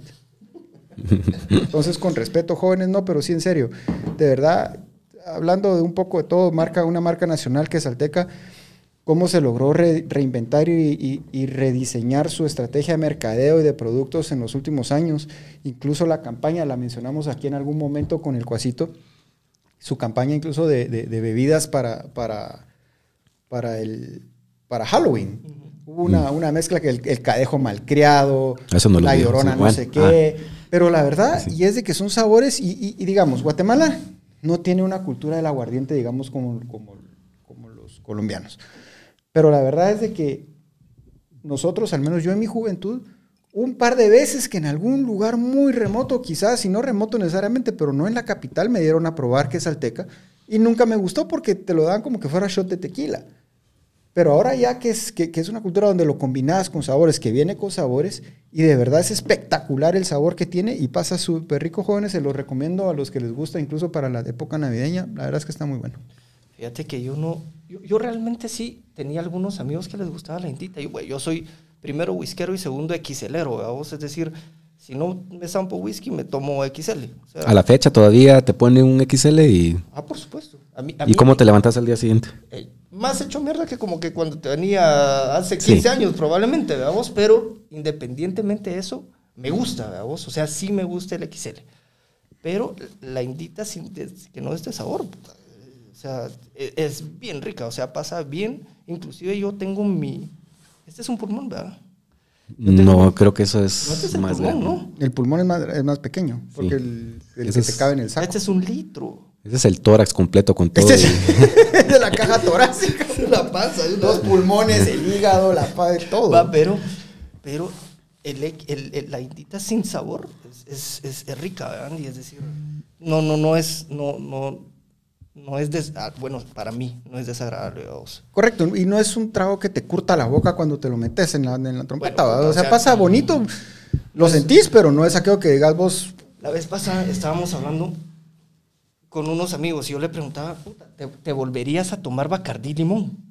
Entonces, con respeto, jóvenes, no, pero sí en serio. De verdad, hablando de un poco de todo, marca, una marca nacional que es Alteca, cómo se logró reinventar y, rediseñar su estrategia de mercadeo y de productos en los últimos años. Incluso la campaña, la mencionamos aquí en algún momento con el Cuasito, su campaña incluso de, bebidas para, para, para, el, para Halloween. Hubo una, una, mezcla que el, cadejo malcriado, la llorona no sé qué. Ah. Pero la verdad, y es de que son sabores, y, digamos, Guatemala no tiene una cultura del aguardiente, digamos, como, como, como los colombianos. Pero la verdad es de que nosotros, al menos yo en mi juventud, un par de veces que en algún lugar muy remoto, quizás, y no remoto necesariamente, pero no en la capital, me dieron a probar que es Alteca. Y nunca me gustó porque te lo dan como que fuera shot de tequila. Pero ahora ya que es, que, es una cultura donde lo combinas con sabores, que viene con sabores, y de verdad es espectacular el sabor que tiene y pasa súper rico, jóvenes, se lo recomiendo a los que les gusta, incluso para la época navideña, la verdad es que está muy bueno. Fíjate que yo no, yo, realmente sí tenía algunos amigos que les gustaba la indita, yo, yo soy primero whiskero y segundo XLero, vos es decir, si no me zampo whisky, me tomo XL. a la fecha todavía te pone un XL y... Ah, por supuesto. ¿Y cómo te levantas al día siguiente? Eh, más hecho mierda que como que cuando tenía hace 15 años probablemente, vos pero independientemente de eso, me gusta, vos o sea, sí me gusta el XL. Pero la indita sin que no es de sabor, o sea, e, es, bien rica, o sea, pasa bien. Inclusive yo tengo mi... Este es un pulmón, ¿verdad? No, creo que eso es, este más grande. ¿no? El pulmón es más, es más pequeño, porque el, el que te cabe en el saco. Este es un litro. Ese es el tórax completo con todo. Este es de la caja torácica, la panza, los pulmones, el hígado, la panza, todo. Va, pero, pero el, el, la indita sin sabor es, es, es, rica, ¿verdad? Y es decir, no, no, no es, no, no, no es, des, ah, bueno, para mí no es desagradable. Correcto, y no es un trago que te curta la boca cuando te lo metes en la, en la trompeta. o, sea, pasa bonito, lo pues sentís, pero no es aquello que digas vos. La vez pasada estábamos hablando con unos amigos y yo le preguntaba, ¿te, volverías a tomar Bacardí limón?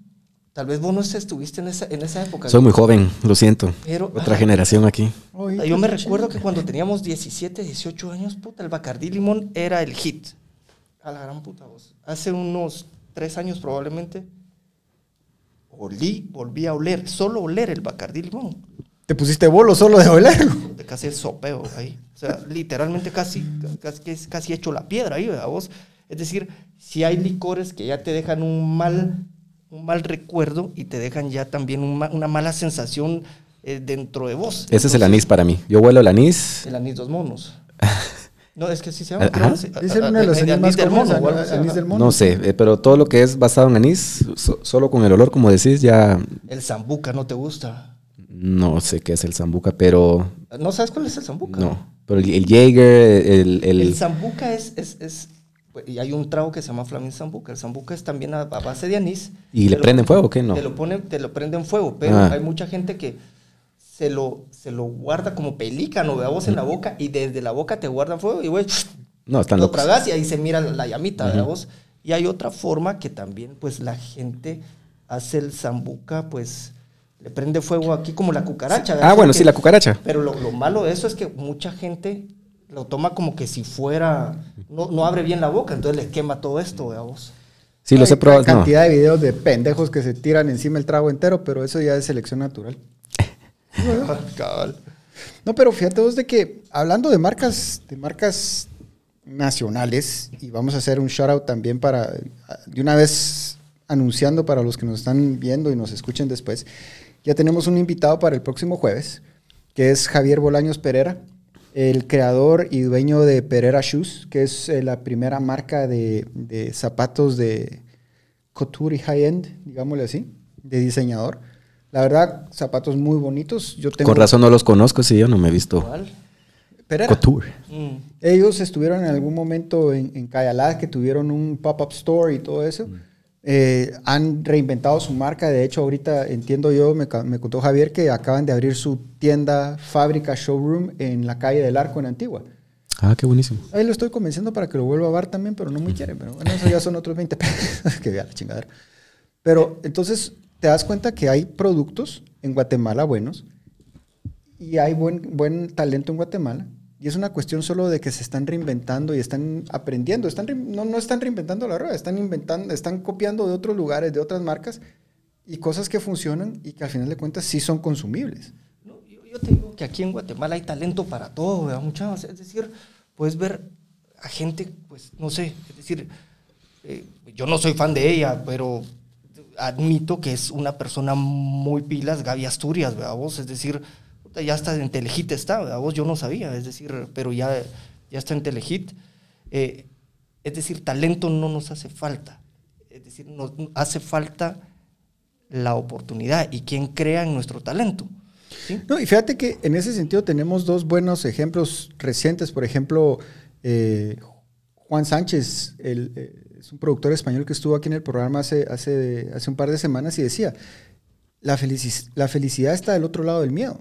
Tal vez vos no estuviste en esa, en esa época. Soy muy joven, lo siento. Otra generación aquí. Yo me recuerdo que cuando teníamos 17, 18 años, puta, el Bacardí limón era el hit. A la gran puta voz. Hace unos tres años probablemente, olí, volví a oler, solo oler el Bacardí limón. ¿Te pusiste bolo solo de olerlo? De casi el sopeo ahí. O sea, literalmente casi, casi, casi hecho la piedra ahí, ¿verdad? Vos? Es decir, si hay licores que ya te dejan un mal, un mal recuerdo y te dejan ya también una mala sensación eh, dentro de vos. Ese es el anís para mí. Yo huelo el anís. El anís dos monos. No, es que así se llama. Es uno de los anís más comunes, anís del mono. No sé, eh, pero todo lo que es basado en anís, solo con el olor, como decís, ya... El zambuca no te gusta. No sé qué es el zambuca, pero... ¿No sabes cuál es el zambuca? No. Pero el, Jaeger, el... El, el Zambuca es, es, es, Y hay un trago que se llama Flaming Zambuca. El Zambuca es también a, base de anís. ¿Y le prenden fuego o qué no? Te lo, ponen, te lo prenden fuego, pero ah. hay mucha gente que se lo, se lo guarda como pelícano, veamos, en la boca y desde la boca te guardan fuego y, güey, no, están lo tragas y ahí se mira la, llamita, veamos. Y hay otra forma que también, pues, la gente hace el Zambuca, pues le prende fuego aquí como la cucaracha. Ah, bueno, sí, la cucaracha. Pero lo, lo, malo de eso es que mucha gente lo toma como que si fuera, no, no abre bien la boca, entonces le quema todo esto, veamos. Sí, lo sé probado. Hay cantidad de videos de pendejos que se tiran encima el trago entero, pero eso ya es selección natural. no, pero fíjate vos de que hablando de marcas, de marcas nacionales, y vamos a hacer un shout out también para, de una vez anunciando para los que nos están viendo y nos escuchen después, ya tenemos un invitado para el próximo jueves, que es Javier Bolaños Pereira. el creador y dueño de Pereira Shoes, que es eh, la primera marca de, de, zapatos de couture y high-end, digámosle así, de diseñador. La verdad, zapatos muy bonitos. Yo tengo... Con razón no los conozco, si yo no me he visto. ¿Cuál? Couture. Mm. Ellos estuvieron en algún momento en, en Cayalá, que tuvieron un pop-up store y todo eso. Mm. Eh, han reinventado su marca. De hecho, ahorita entiendo yo, me, me, contó Javier que acaban de abrir su tienda, fábrica, showroom en la calle del Arco en Antigua. Ah, qué buenísimo. Ahí lo estoy convenciendo para que lo vuelva a bar también, pero no muy quiere. Pero bueno, eso ya son otros 20 pesos. que vea la chingadera. Pero entonces te das cuenta que hay productos en Guatemala buenos y hay buen, buen talento en Guatemala y es una cuestión solo de que se están reinventando y están aprendiendo. Están no, no están reinventando la rueda, están inventando, están copiando de otros lugares, de otras marcas y cosas que funcionan y que al final de cuentas sí son consumibles. yo, te digo que aquí en Guatemala hay talento para todo, ¿verdad? Muchachos. Es decir, puedes ver a gente, pues no sé, es decir, eh, yo no soy fan de ella, pero admito que es una persona muy pilas, Gaby Asturias, ¿verdad? Vos, es decir, ya está en Telehit está, a vos yo no sabía, es decir, pero ya, ya está en Telehit. Eh, es decir, talento no nos hace falta, es decir, nos hace falta la oportunidad y quien crea en nuestro talento. No, y fíjate que en ese sentido tenemos dos buenos ejemplos recientes, por ejemplo, eh, Juan Sánchez, eh, es un productor español que estuvo aquí en el programa hace, hace, hace un par de semanas y decía, la, la felicidad está del otro lado del miedo.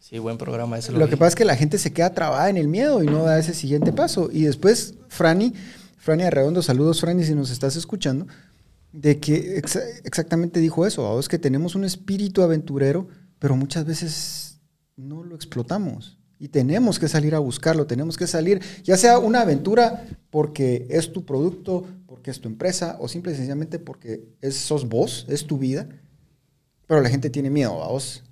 Sí, buen programa. lo, que pasa es que la gente se queda trabada en el miedo y no da ese siguiente paso. Y después, Franny, Franny Arredondo, saludos Franny si nos estás escuchando, de que exactamente dijo eso, es que tenemos un espíritu aventurero, pero muchas veces no lo explotamos. Y tenemos que salir a buscarlo, tenemos que salir, ya sea una aventura porque es tu producto, porque es tu empresa, o simple y sencillamente porque es, sos vos, es tu vida, pero la gente tiene miedo, vos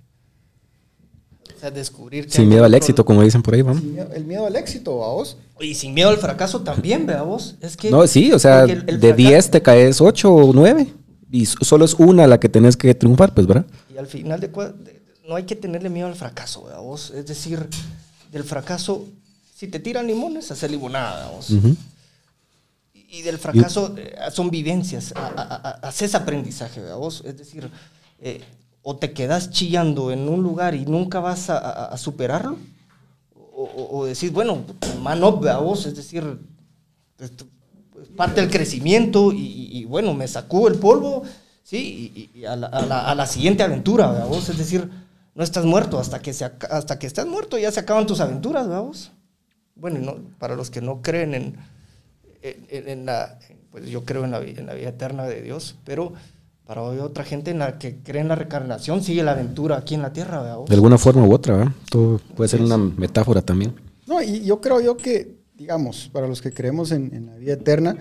o sea, descubrir Sin miedo al éxito, como dicen por ahí, vamos. El miedo al éxito, a vos. Y sin miedo al fracaso también, vea vos. Es que. No, sí, o sea, de 10 te caes 8 o 9. Y solo es una la que tenés que triunfar, pues, ¿verdad? Y al final de no hay que tenerle miedo al fracaso, vea vos. Es decir, del fracaso, si te tiran limones, hacer limonada, vos. Y del fracaso eh, son vivencias, haces aprendizaje, vea vos. Es decir, eh, o te quedas chillando en un lugar y nunca vas a, superarlo, o, o, decís, bueno, man up a vos, es decir, parte del crecimiento y, bueno, me sacó el polvo, ¿sí? Y, a, la, siguiente aventura, vos, es decir, no estás muerto, hasta que, se, hasta que estás muerto ya se acaban tus aventuras, vos. Bueno, no, para los que no creen en, en, la, pues yo creo en la, en la vida eterna de Dios, pero para hoy otra gente en la que cree en la reencarnación sigue la aventura aquí en la tierra. ¿verdad? De alguna forma u otra, ¿verdad? Todo puede ser una metáfora también. No, y yo creo yo que, digamos, para los que creemos en, la vida eterna,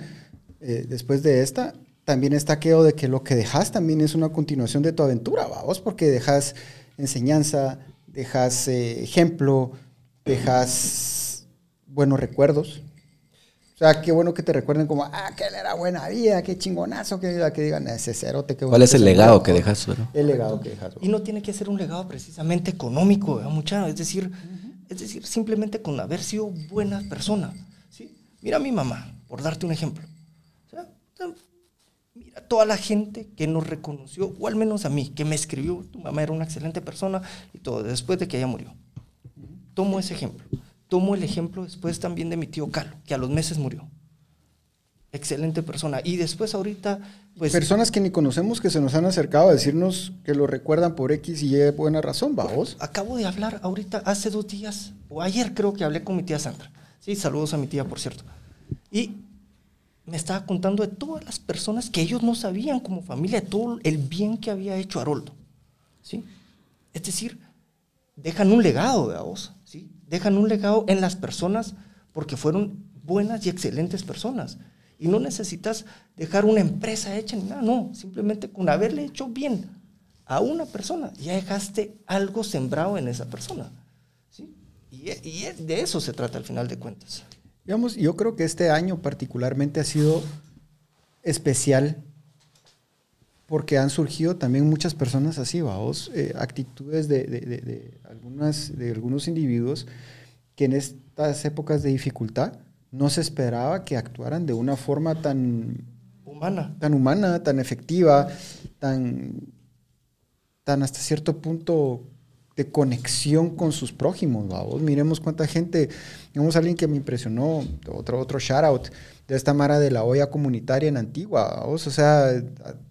eh, después de esta, también está aquello de que lo que dejas también es una continuación de tu aventura, vamos, porque dejas enseñanza, dejas eh, ejemplo, dejas buenos recuerdos, o sea, qué bueno que te recuerden como, ah, que él era buena vida, qué chingonazo, que, que digan, ese cerote, qué ¿Cuál es el legado que dejas? El legado que dejas. Y no tiene que ser un legado precisamente económico, mucha, es decir, es decir, simplemente con haber sido buena persona. ¿sí? Mira a mi mamá, por darte un ejemplo. mira toda la gente que nos reconoció, o al menos a mí, que me escribió, tu mamá era una excelente persona y todo, después de que ella murió. Tomo ese ejemplo. Tomo el ejemplo después también de mi tío Carlos, que a los meses murió. Excelente persona. Y después ahorita, pues... Personas que ni conocemos que se nos han acercado a decirnos que lo recuerdan por X y Y buena razón, vamos. Acabo de hablar ahorita, hace dos días, o ayer creo que hablé con mi tía Sandra. Sí, saludos a mi tía, por cierto. Y me estaba contando de todas las personas que ellos no sabían como familia, de todo el bien que había hecho Haroldo. ¿Sí? Es decir, dejan un legado de vos dejan un legado en las personas porque fueron buenas y excelentes personas. Y no necesitas dejar una empresa hecha ni nada, no, simplemente con haberle hecho bien a una persona, ya dejaste algo sembrado en esa persona. ¿sí? Y, y de eso se trata al final de cuentas. Digamos, yo creo que este año particularmente ha sido especial porque han surgido también muchas personas así, vamos, eh, actitudes de, de, de, algunas, de algunos individuos que en estas épocas de dificultad no se esperaba que actuaran de una forma tan humana, tan humana, tan efectiva, tan, tan hasta cierto punto de conexión con sus prójimos, vamos. Miremos cuánta gente, vemos alguien que me impresionó, otro, otro shout out de esta mara de la olla comunitaria en Antigua, vamos. O sea,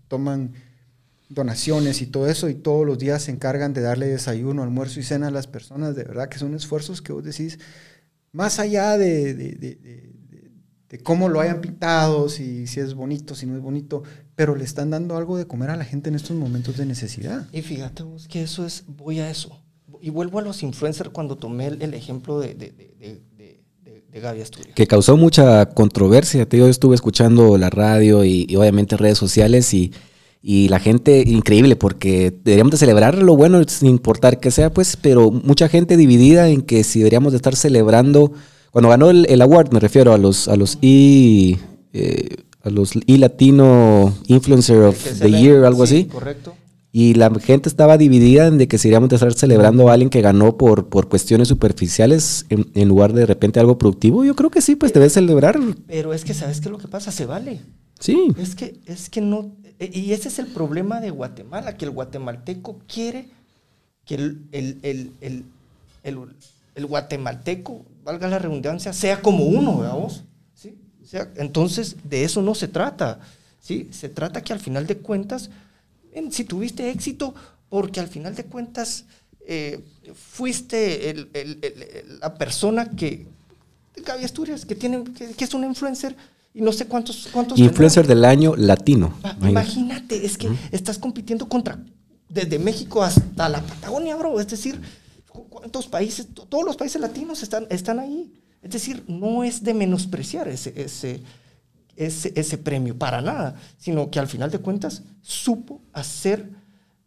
toman donaciones y todo eso y todos los días se encargan de darle desayuno, almuerzo y cena a las personas, de verdad que son esfuerzos que vos decís, más allá de, de, de, de cómo lo hayan pintado, si, si es bonito, si no es bonito, pero le están dando algo de comer a la gente en estos momentos de necesidad. Y fíjate vos que eso es, voy a eso. Y vuelvo a los influencers cuando tomé el, ejemplo de, de, de, de, Gaby Asturias. Que causó mucha controversia. Yo estuve escuchando la radio y, y obviamente redes sociales y y la gente, increíble, porque deberíamos de celebrar lo bueno sin importar que sea, pues, pero mucha gente dividida en que si deberíamos de estar celebrando, cuando ganó el, award, me refiero a los, a los e, a los e Latino Influencer of the Year, algo así. Correcto. Y la gente estaba dividida en de que si deberíamos de estar celebrando a alguien que ganó por, por cuestiones superficiales en, en, lugar de de repente algo productivo. Yo creo que sí, pues debes celebrar. Pero es que, ¿sabes qué es lo que pasa? Se vale. Sí. Es que, es que no, eh, y ese es el problema de Guatemala, que el guatemalteco quiere que el, el, el, guatemalteco, valga la redundancia, sea como uno, veamos. ¿Sí? sea, entonces, de eso no se trata. ¿sí? Se trata que al final de cuentas, en, si tuviste éxito, porque al final de cuentas eh, fuiste la persona que, Gaby Asturias, que, tiene, que es una influencer, y no sé cuántos... cuántos Influencer del año latino. imagínate, es que estás compitiendo contra, desde México hasta la Patagonia, bro. Es decir, ¿cuántos países? Todos los países latinos están, están ahí. Es decir, no es de menospreciar ese, ese, ese, ese premio, para nada, sino que al final de cuentas supo hacer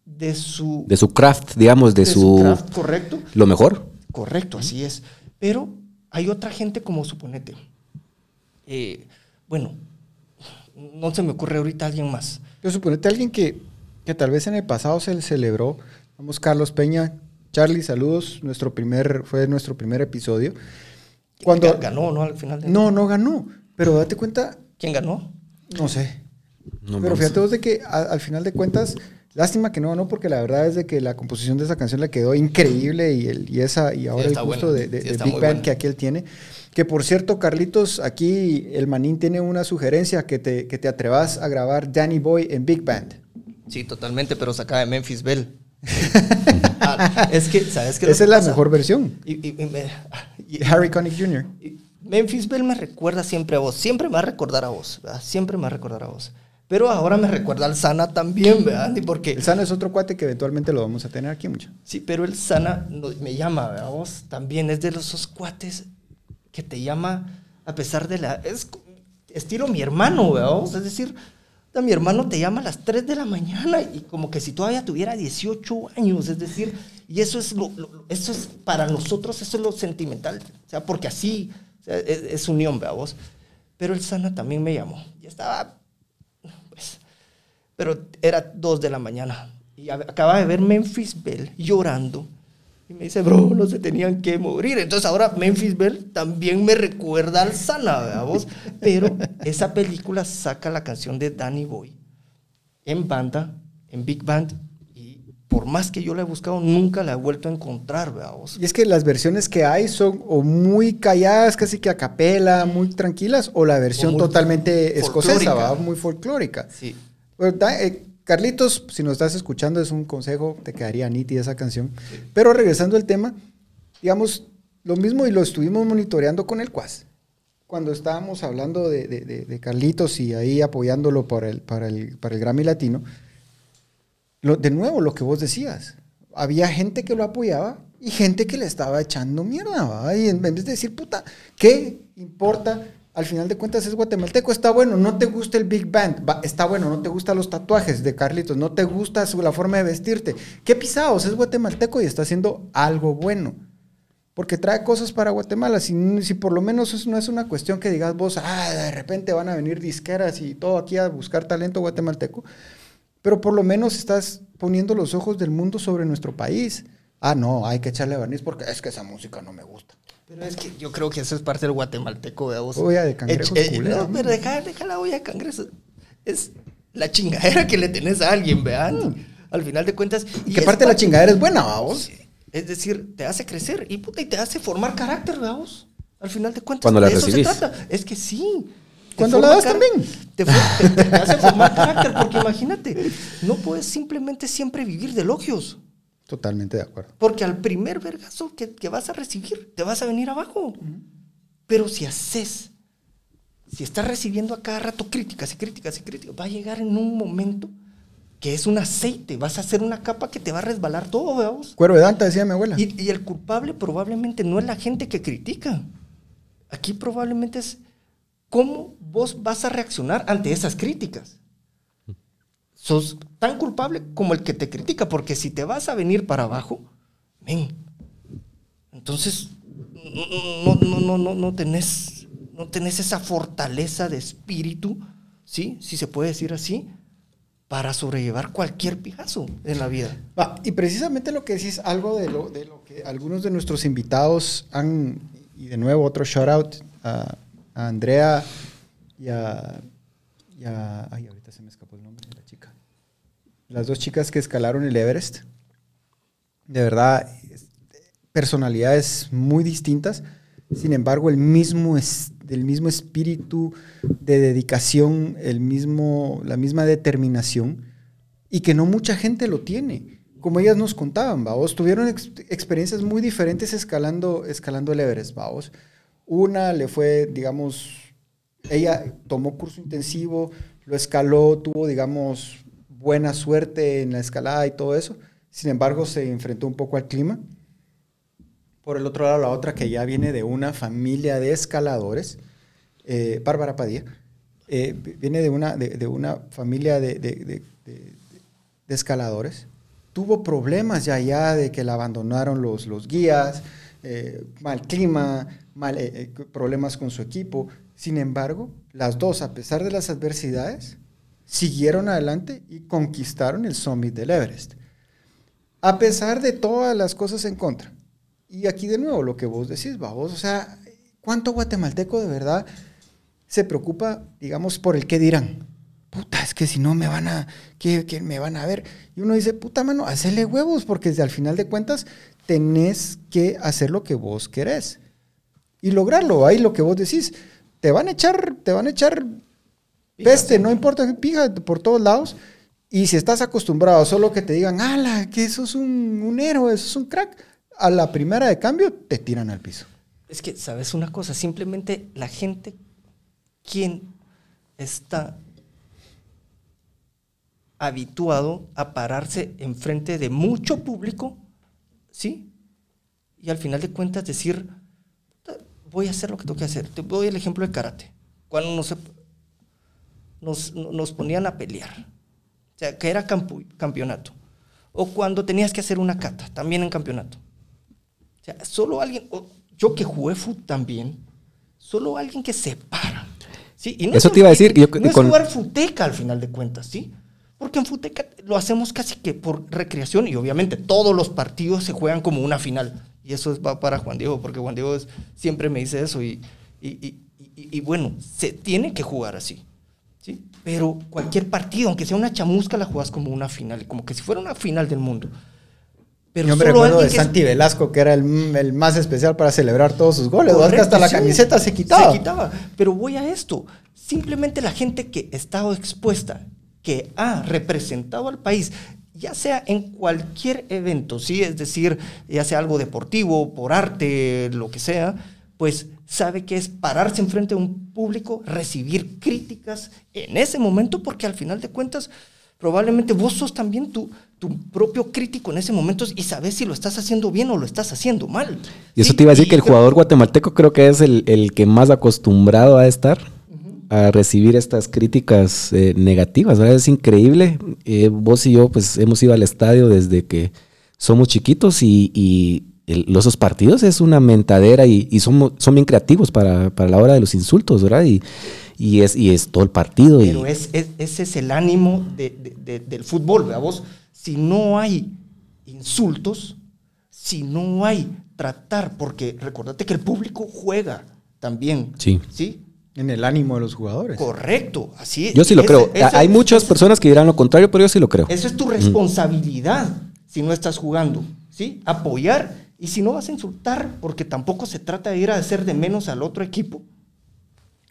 de su... De su craft, digamos, de, su, craft, correcto. Lo mejor. Correcto, así es. Pero hay otra gente como suponete. Eh, bueno, no se me ocurre ahorita alguien más. Pero suponete alguien que, que tal vez en el pasado se le celebró. Vamos, Carlos Peña. Charlie, saludos. Nuestro primer, fue nuestro primer episodio. Cuando, ganó, ¿no? Al final. No, no ganó. Pero date cuenta. ¿Quién ganó? No sé. pero fíjate vos de que al final de cuentas, lástima que no ganó, porque la verdad es de que la composición de esa canción le quedó increíble y, el, y esa y ahora el gusto de, Big Band que aquí él tiene. Que por cierto, Carlitos, aquí el Manín tiene una sugerencia que te, que te atrevas a grabar Danny Boy en Big Band. Sí, totalmente, pero saca de Memphis Bell. Ah, es que, ¿sabes qué? Esa es la mejor versión. Y, Harry Connick Jr. Memphis Bell me recuerda siempre a vos, siempre me va a recordar a vos, siempre me va a recordar a vos. Pero ahora me recuerda al Sana también, ¿verdad? Porque el Sana es otro cuate que eventualmente lo vamos a tener aquí mucho. Sí, pero el Sana me llama, ¿verdad? Vos también es de esos cuates que te llama a pesar de la... Es estilo mi hermano, ¿verdad? Es decir, mi hermano te llama a las 3 de la mañana y como que si todavía tuviera 18 años, es decir, y eso es, lo, eso es para nosotros, eso es lo sentimental, o sea, porque así es, unión, ¿verdad? Vos? Pero el Sana también me llamó, y estaba, pues, pero era 2 de la mañana y acaba de ver Memphis Bell llorando y me dice, bro, no se tenían que morir. Entonces ahora Memphis Bell también me recuerda al Sana, vos? Pero esa película saca la canción de Danny Boy en banda, en big band, y por más que yo la he buscado, nunca la he vuelto a encontrar, vos? Y es que las versiones que hay son o muy calladas, casi que a capela, muy tranquilas, o la versión totalmente escocesa, muy folclórica. Sí. Eh, Carlitos, si nos estás escuchando, es un consejo, te quedaría nítida esa canción. Pero regresando al tema, digamos, lo mismo y lo estuvimos monitoreando con el Cuas. Cuando estábamos hablando de, Carlitos y ahí apoyándolo para el, para el, para el Grammy Latino, de nuevo, lo que vos decías, había gente que lo apoyaba y gente que le estaba echando mierda. Y en vez de decir, puta, ¿qué importa al final de cuentas es guatemalteco, está bueno, no te gusta el Big Band, está bueno, no te gustan los tatuajes de Carlitos, no te gusta la forma de vestirte. ¿Qué pisados? Es guatemalteco y está haciendo algo bueno. Porque trae cosas para Guatemala. Si, si por lo menos eso no es una cuestión que digas vos, ah, de repente van a venir disqueras y todo aquí a buscar talento guatemalteco. Pero por lo menos estás poniendo los ojos del mundo sobre nuestro país. Ah, no, hay que echarle barniz porque es que esa música no me gusta. Pero es que yo creo que eso es parte del guatemalteco, veamos. Olla de cangrejos Eh, eh, no, pero deja, deja la olla de cangrejos. Es la chingadera que le tenés a alguien, vean. Al final de cuentas. y Que parte de la chingadera es buena, vamos. Es decir, te hace crecer y, puta, y te hace formar carácter, veamos. Al final de cuentas, Cuando la de eso recibís. se trata. Es que sí. Cuando la das también. Te, te- te hace formar carácter, porque imagínate, no puedes simplemente siempre vivir de elogios. Totalmente de acuerdo. Porque al primer vergazo que, que vas a recibir, te vas a venir abajo. Pero si haces, si estás recibiendo a cada rato críticas y críticas y críticas, va a llegar en un momento que es un aceite, vas a hacer una capa que te va a resbalar todo, veamos. Cuero de danta, decía mi abuela. Y, y el culpable probablemente no es la gente que critica. Aquí probablemente es cómo vos vas a reaccionar ante esas críticas. Sos tan culpable como el que te critica, porque si te vas a venir para abajo, ven. Entonces, no, no, no, no, no, tenés, no tenés esa fortaleza de espíritu, ¿sí? Si se puede decir así, para sobrellevar cualquier pijazo en la vida. Y precisamente lo que decís, algo de lo, de lo que algunos de nuestros invitados han, y de nuevo otro shout out a, a Andrea y a, y a- ahorita se me escapó el nombre de la chica. Las dos chicas que escalaron el Everest. De verdad, es- personalidades muy distintas, sin embargo, el mismo, es, el mismo espíritu de dedicación, el mismo, la misma determinación, y que no mucha gente lo tiene. Como ellas nos contaban, vamos, tuvieron ex- experiencias muy diferentes escalando, escalando el Everest, vamos. Una le fue, digamos, ella tomó curso intensivo, lo escaló, tuvo, digamos, buena suerte en la escalada y todo eso. Sin embargo, se enfrentó un poco al clima. Por el otro lado, la otra que ya viene de una familia de escaladores, eh, Bárbara Padilla, eh, viene de una, de, una familia de, escaladores. Tuvo problemas ya allá de que la abandonaron los, los guías, eh, mal clima, problemas con su equipo. Sin embargo, las dos, a pesar de las adversidades, siguieron adelante y conquistaron el summit del Everest. A pesar de todas las cosas en contra. Y aquí de nuevo lo que vos decís, vos, o sea, ¿cuánto guatemalteco de verdad se preocupa, digamos, por el qué dirán? Puta, es que si no me van a, que, que me van a ver. Y uno dice, puta mano, hacele huevos, porque al final de cuentas tenés que hacer lo que vos querés. Y lograrlo, ahí lo que vos decís, te van a echar, te van a echar peste, no importa pija, por todos lados. Y si estás acostumbrado a solo que te digan, ala, que eso es un, un héroe, eso es un crack, a la primera de cambio te tiran al piso. Es que, ¿sabes una cosa? Simplemente la gente quien está habituado a pararse enfrente de mucho público, ¿sí? Y al final de cuentas decir, "Puta, voy a hacer lo que tengo que hacer. Te doy el ejemplo de karate. Cuando nos, nos, nos ponían a pelear, o sea, que era campu- campeonato. O cuando tenías que hacer una cata, también en campeonato. O sea, solo alguien, yo que jugué fútbol también, solo alguien que se para. ¿sí? Y Eso es- te iba a decir, yo es con- jugar futeca al final de cuentas, ¿sí? Porque en futeca lo hacemos casi que por recreación y obviamente todos los partidos se juegan como una final. Y eso es, va para Juan Diego, porque Juan Diego es- siempre me dice eso y, y, y- bueno, se tiene que jugar así. ¿sí? Pero cualquier partido, aunque sea una chamusca, la juegas como una final, como que si fuera una final del mundo. Pero Yo me recuerdo de Santi Velasco, que era el, el más especial para celebrar todos sus goles. hasta la sí. camiseta se quitaba. Se quitaba. Pero voy a esto. Simplemente la gente que está expuesta, que ha representado al país, ya sea en cualquier evento, ¿sí? Es decir, ya sea algo deportivo, por arte, lo que sea, pues sabe que es pararse enfrente de un público, recibir críticas en ese momento, porque al final de cuentas, probablemente vos sos también tu, tu propio crítico en ese momento y sabes si lo estás haciendo bien o lo estás haciendo mal. Y eso ¿sí? te iba a decir Y que el jugador guatemalteco creo que es el, el que más acostumbrado a estar a recibir estas críticas eh, negativas. ¿verdad? Es increíble. Eh, vos y yo pues hemos ido al estadio desde que somos chiquitos y, y el- esos partidos es una mentadera y, y somos, son bien creativos para, para la hora de los insultos, ¿verdad? Y, y es, y es todo el partido. Pero y, es, es- ese es el ánimo de- de- de- del fútbol, ¿verdad? Vos, si no hay insultos, si no hay tratar, porque recordate que el público juega también. Sí. ¿Sí? En el ánimo de los jugadores. Correcto, así es. Yo sí lo Ese- creo. ese- Hay muchas ese- personas que dirán lo contrario, pero yo sí lo creo. Eso es tu responsabilidad si no estás jugando, ¿sí? Apoyar y si no vas a insultar, porque tampoco se trata de ir a hacer de menos al otro equipo.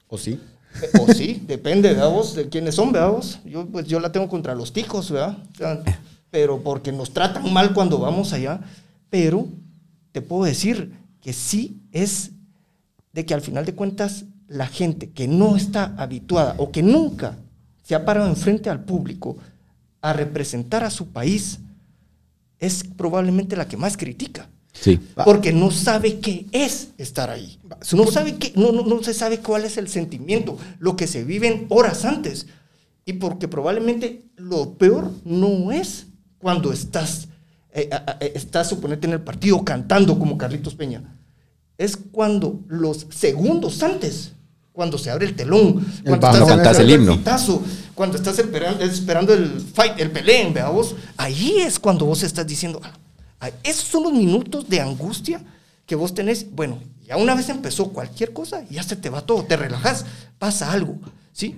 ¿O sí? Eh, O sí, depende, ¿verdad vos? De quiénes son, ¿verdad vos? Yo, pues, yo la tengo contra los ticos, ¿verdad? Pero porque nos tratan mal cuando vamos allá. Pero te puedo decir que sí es de que al final de cuentas la gente que no está habituada o que nunca se ha parado enfrente al público a representar a su país es probablemente la que más critica. Sí. Porque no sabe qué es estar ahí. No, sabe qué, no, no, no se sabe cuál es el sentimiento, lo que se viven horas antes. Y porque probablemente lo peor no es cuando estás, eh, a- a- estás suponete en el partido cantando como Carlitos Peña. Es cuando los segundos antes, cuando se abre el telón, cuando estás Cantás el himno. pitazo, cuando estás esperando, esperando el fight, el pelén, vea vos, ahí es cuando vos estás diciendo, "Ah, ah, esos son los minutos de angustia que vos tenés. Bueno, ya una vez empezó cualquier cosa, ya se te va todo, te relajas, pasa algo, ¿sí?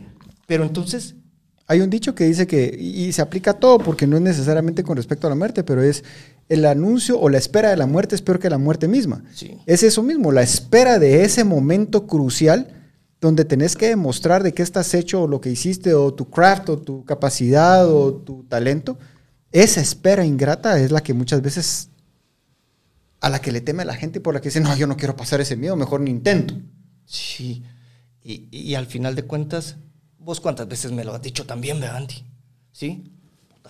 Pero entonces, Hay un dicho que dice que, y y se aplica a todo porque no es necesariamente con respecto a la muerte, pero es el anuncio o la espera de la muerte es peor que la muerte misma. Sí. Es eso mismo, la espera de ese momento crucial donde tenés que demostrar de qué estás hecho o lo que hiciste o tu craft o tu capacidad o tu talento. Esa espera ingrata es la que muchas veces a la que le teme la gente por la que dice, no, yo no quiero pasar ese miedo, mejor ni intento. sí, y, al final de cuentas, vos cuántas veces me lo has dicho también, ¿verdad, Andy? ¿Sí?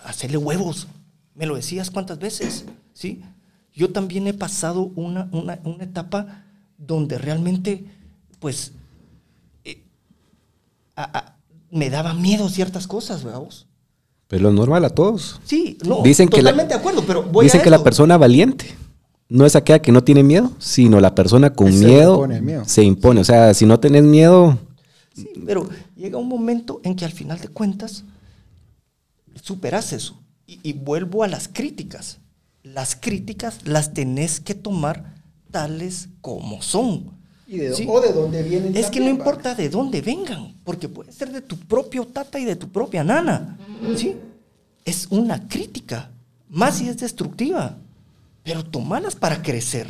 Hacerle huevos, me lo decías cuántas veces, ¿sí? Yo también he pasado una, una, una etapa donde realmente, pues, a- a- me daba miedo ciertas cosas, ¿verdad vos? Pero lo normal a todos. Sí, no, Dicen que la- totalmente de acuerdo, pero voy Dicen a que la persona valiente no es aquella que no tiene miedo, sino la persona con Se miedo, impone miedo. se impone. O sea, si no tenés miedo, Sí, pero llega un momento en que al final de cuentas superas eso. Y, y vuelvo a las críticas. Las críticas las tenés que tomar tales como son. Y de- Sí. o de dónde vienen Es que no importa de dónde vengan, porque puede ser de tu propio tata y de tu propia nana. ¿sí? Es una crítica, más si es destructiva, pero tomalas para crecer.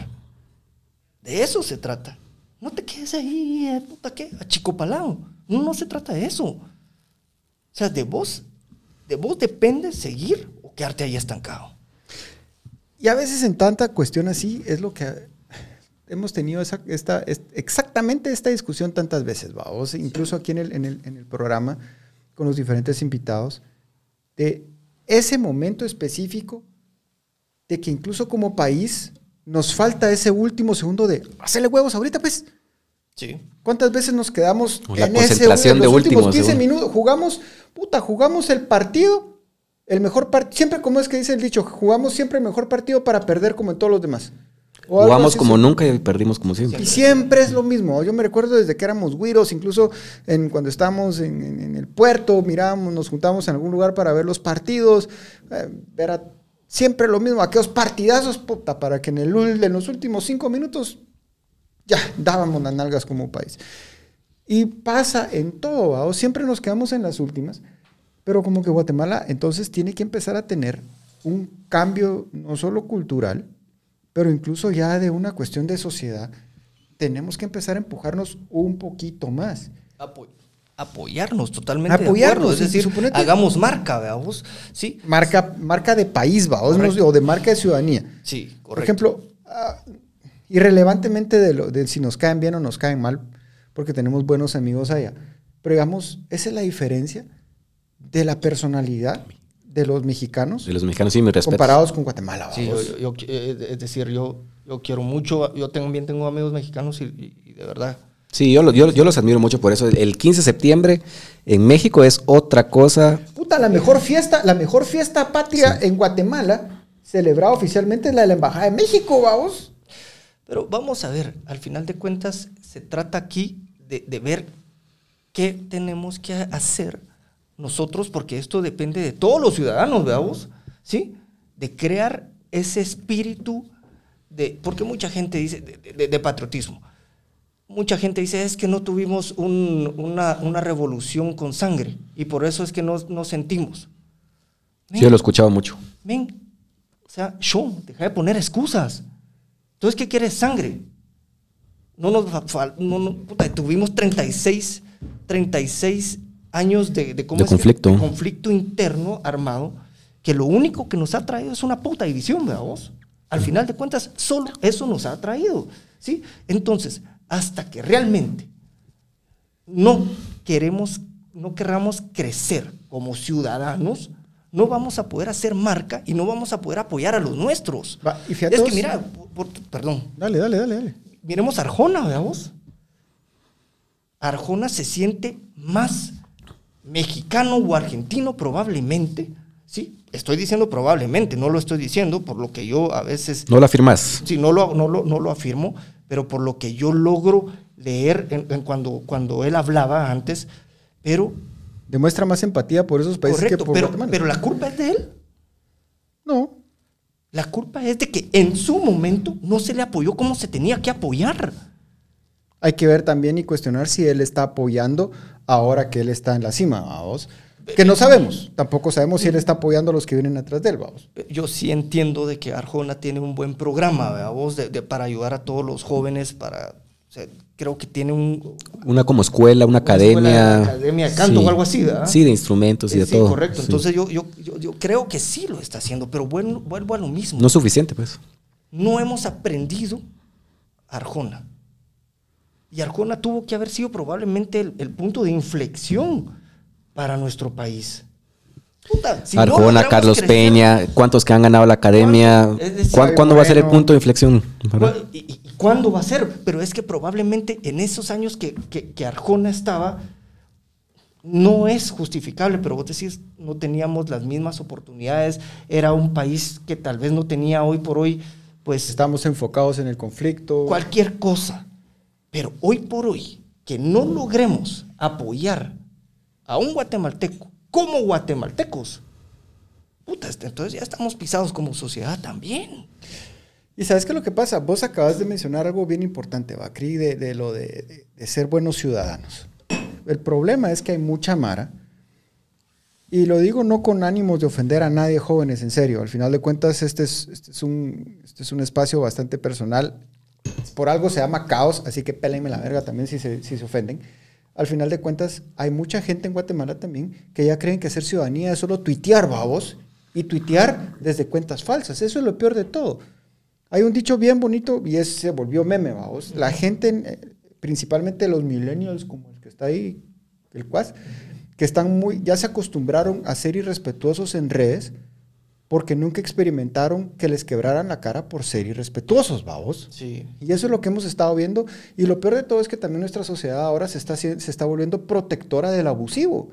De eso se trata. No te quedes ahí, eh, puta, ¿qué? Achicopalado. No, no se trata de eso. O sea, de vos, de vos depende seguir o quedarte ahí estancado. Y a veces en tanta cuestión así es lo que hemos tenido esa, esta, es- exactamente esta discusión tantas veces, vamos, incluso aquí en el, en, el, en el programa con los diferentes invitados, de ese momento específico de que incluso como país nos falta ese último segundo de hacerle huevos ahorita, pues. Sí. ¿Cuántas veces nos quedamos la en ese en los de últimos último 15 segundo. minutos? Jugamos, puta, jugamos el partido, el mejor partido, siempre como es que dice el dicho, jugamos siempre el mejor partido para perder como en todos los demás. O jugamos como nunca y perdimos como siempre. Y siempre es lo mismo. Yo me recuerdo desde que éramos güiros, incluso en, cuando estábamos en, en- en el puerto, mirábamos, nos juntábamos en algún lugar para ver los partidos. eh, era siempre lo mismo, aquellos partidazos, puta, para que en, el, en los últimos cinco minutos ya dábamos las nalgas como país. Y pasa en todo, ¿va? O siempre nos quedamos en las últimas, pero como que Guatemala entonces tiene que empezar a tener un cambio no solo cultural, pero incluso ya de una cuestión de sociedad. Tenemos que empezar a empujarnos un poquito más. Apo- apoyarnos totalmente. Apoyarnos, Es decir, suponete- hagamos marca, veamos. Sí, Marca, marca de país, ¿va? O, de marca de ciudadanía. sí, correcto. Por ejemplo, ah, irrelevantemente de, lo, de si nos caen bien o nos caen mal, porque tenemos buenos amigos allá, pero digamos, esa es la diferencia de la personalidad de los mexicanos De los mexicanos sí me respeto. comparados con Guatemala. Sí, yo, eh, es decir, yo, yo quiero mucho, yo también tengo amigos mexicanos y, y- y de verdad, Sí, yo, yo, yo los admiro mucho por eso. El 15 de septiembre en México es otra cosa. Puta, la mejor fiesta, la mejor fiesta patria en Guatemala, celebrada oficialmente, es la de la Embajada de México, vamos. Pero vamos a ver, al final de cuentas se trata aquí de, de ver qué tenemos que hacer nosotros, porque esto depende de todos los ciudadanos, veamos, ¿sí? De crear ese espíritu de, porque mucha gente dice, de, patriotismo. Mucha gente dice, es que no tuvimos una, una, revolución con sangre y por eso es que no nos sentimos. sí, yo lo escuchaba mucho. O sea, show, deja de poner excusas. Entonces, ¿qué quieres? Sangre. No nos no, no, puta, tuvimos 36, 36 años de, de, conflicto. conflicto interno armado, que lo único que nos ha traído es una puta división, ¿verdad vos? Al final de cuentas, solo eso nos ha traído, ¿sí? Entonces, hasta que realmente no queremos, no querramos crecer como ciudadanos, no vamos a poder hacer marca y no vamos a poder apoyar a los nuestros. y fíjate es que mira, perdón. Dale, dale, dale, dale. Miremos Arjona, veamos. Arjona se siente más mexicano o argentino probablemente, ¿sí? Estoy diciendo probablemente, no lo estoy diciendo por lo que yo a veces... No lo afirmas. Sí, no lo, no lo, afirmo, pero por lo que yo logro leer en, cuando, cuando él hablaba antes, pero... Demuestra más empatía por esos países que por pero, Pero la culpa es de él. No. La culpa es de que en su momento no se le apoyó como se tenía que apoyar. Hay que ver también y cuestionar si él está apoyando ahora que él está en la cima, vamos. Que no sabemos, tampoco sabemos si él está apoyando a los que vienen atrás de él, vamos. Yo sí entiendo de que Arjona tiene un buen programa, vamos, de, para ayudar a todos los jóvenes, para, creo que tiene un... Una como escuela, una, academia. academia de canto o algo así, ¿verdad? Sí, de instrumentos y de todo. Sí, correcto. Entonces yo, yo, yo, creo que sí lo está haciendo, pero bueno, vuelvo a lo mismo. No es suficiente, pues. No hemos aprendido Arjona. Y Arjona tuvo que haber sido probablemente el, punto de inflexión para nuestro país. Arjona, Carlos Peña, ¿cuántos que han ganado la academia? ¿Cuándo, va a ser el punto de inflexión? ¿Y, cuándo va a ser? Pero es que probablemente en esos años que, que, Arjona estaba, no es justificable, pero vos decís, no teníamos las mismas oportunidades, era un país que tal vez no tenía hoy por hoy, pues... Estamos enfocados en el conflicto. Cualquier cosa. Pero hoy por hoy, que no logremos apoyar a un guatemalteco como guatemaltecos, puta, este, entonces ya estamos pisados como sociedad también. Y sabes qué es lo que pasa, vos acabas de mencionar algo bien importante, Bacri, de, de lo de, ser buenos ciudadanos. El problema es que hay mucha mara, y lo digo no con ánimos de ofender a nadie jóvenes, en serio. Al final de cuentas, este es, este es, un, este es un espacio bastante personal por algo se llama caos, así que pélenme la verga también si se, si se ofenden. Al final de cuentas, hay mucha gente en Guatemala también que ya creen que ser ciudadanía es solo tuitear, babos, y tuitear desde cuentas falsas. Eso es lo peor de todo. Hay un dicho bien bonito y ese se volvió meme, babos. La gente, eh, principalmente los millennials, como el que está ahí, el cuas, que están muy, ya se acostumbraron a ser irrespetuosos en redes porque nunca experimentaron que les quebraran la cara por ser irrespetuosos, vamos. Sí. Y eso es lo que hemos estado viendo. Y lo peor de todo es que también nuestra sociedad ahora se está, se está volviendo protectora del abusivo.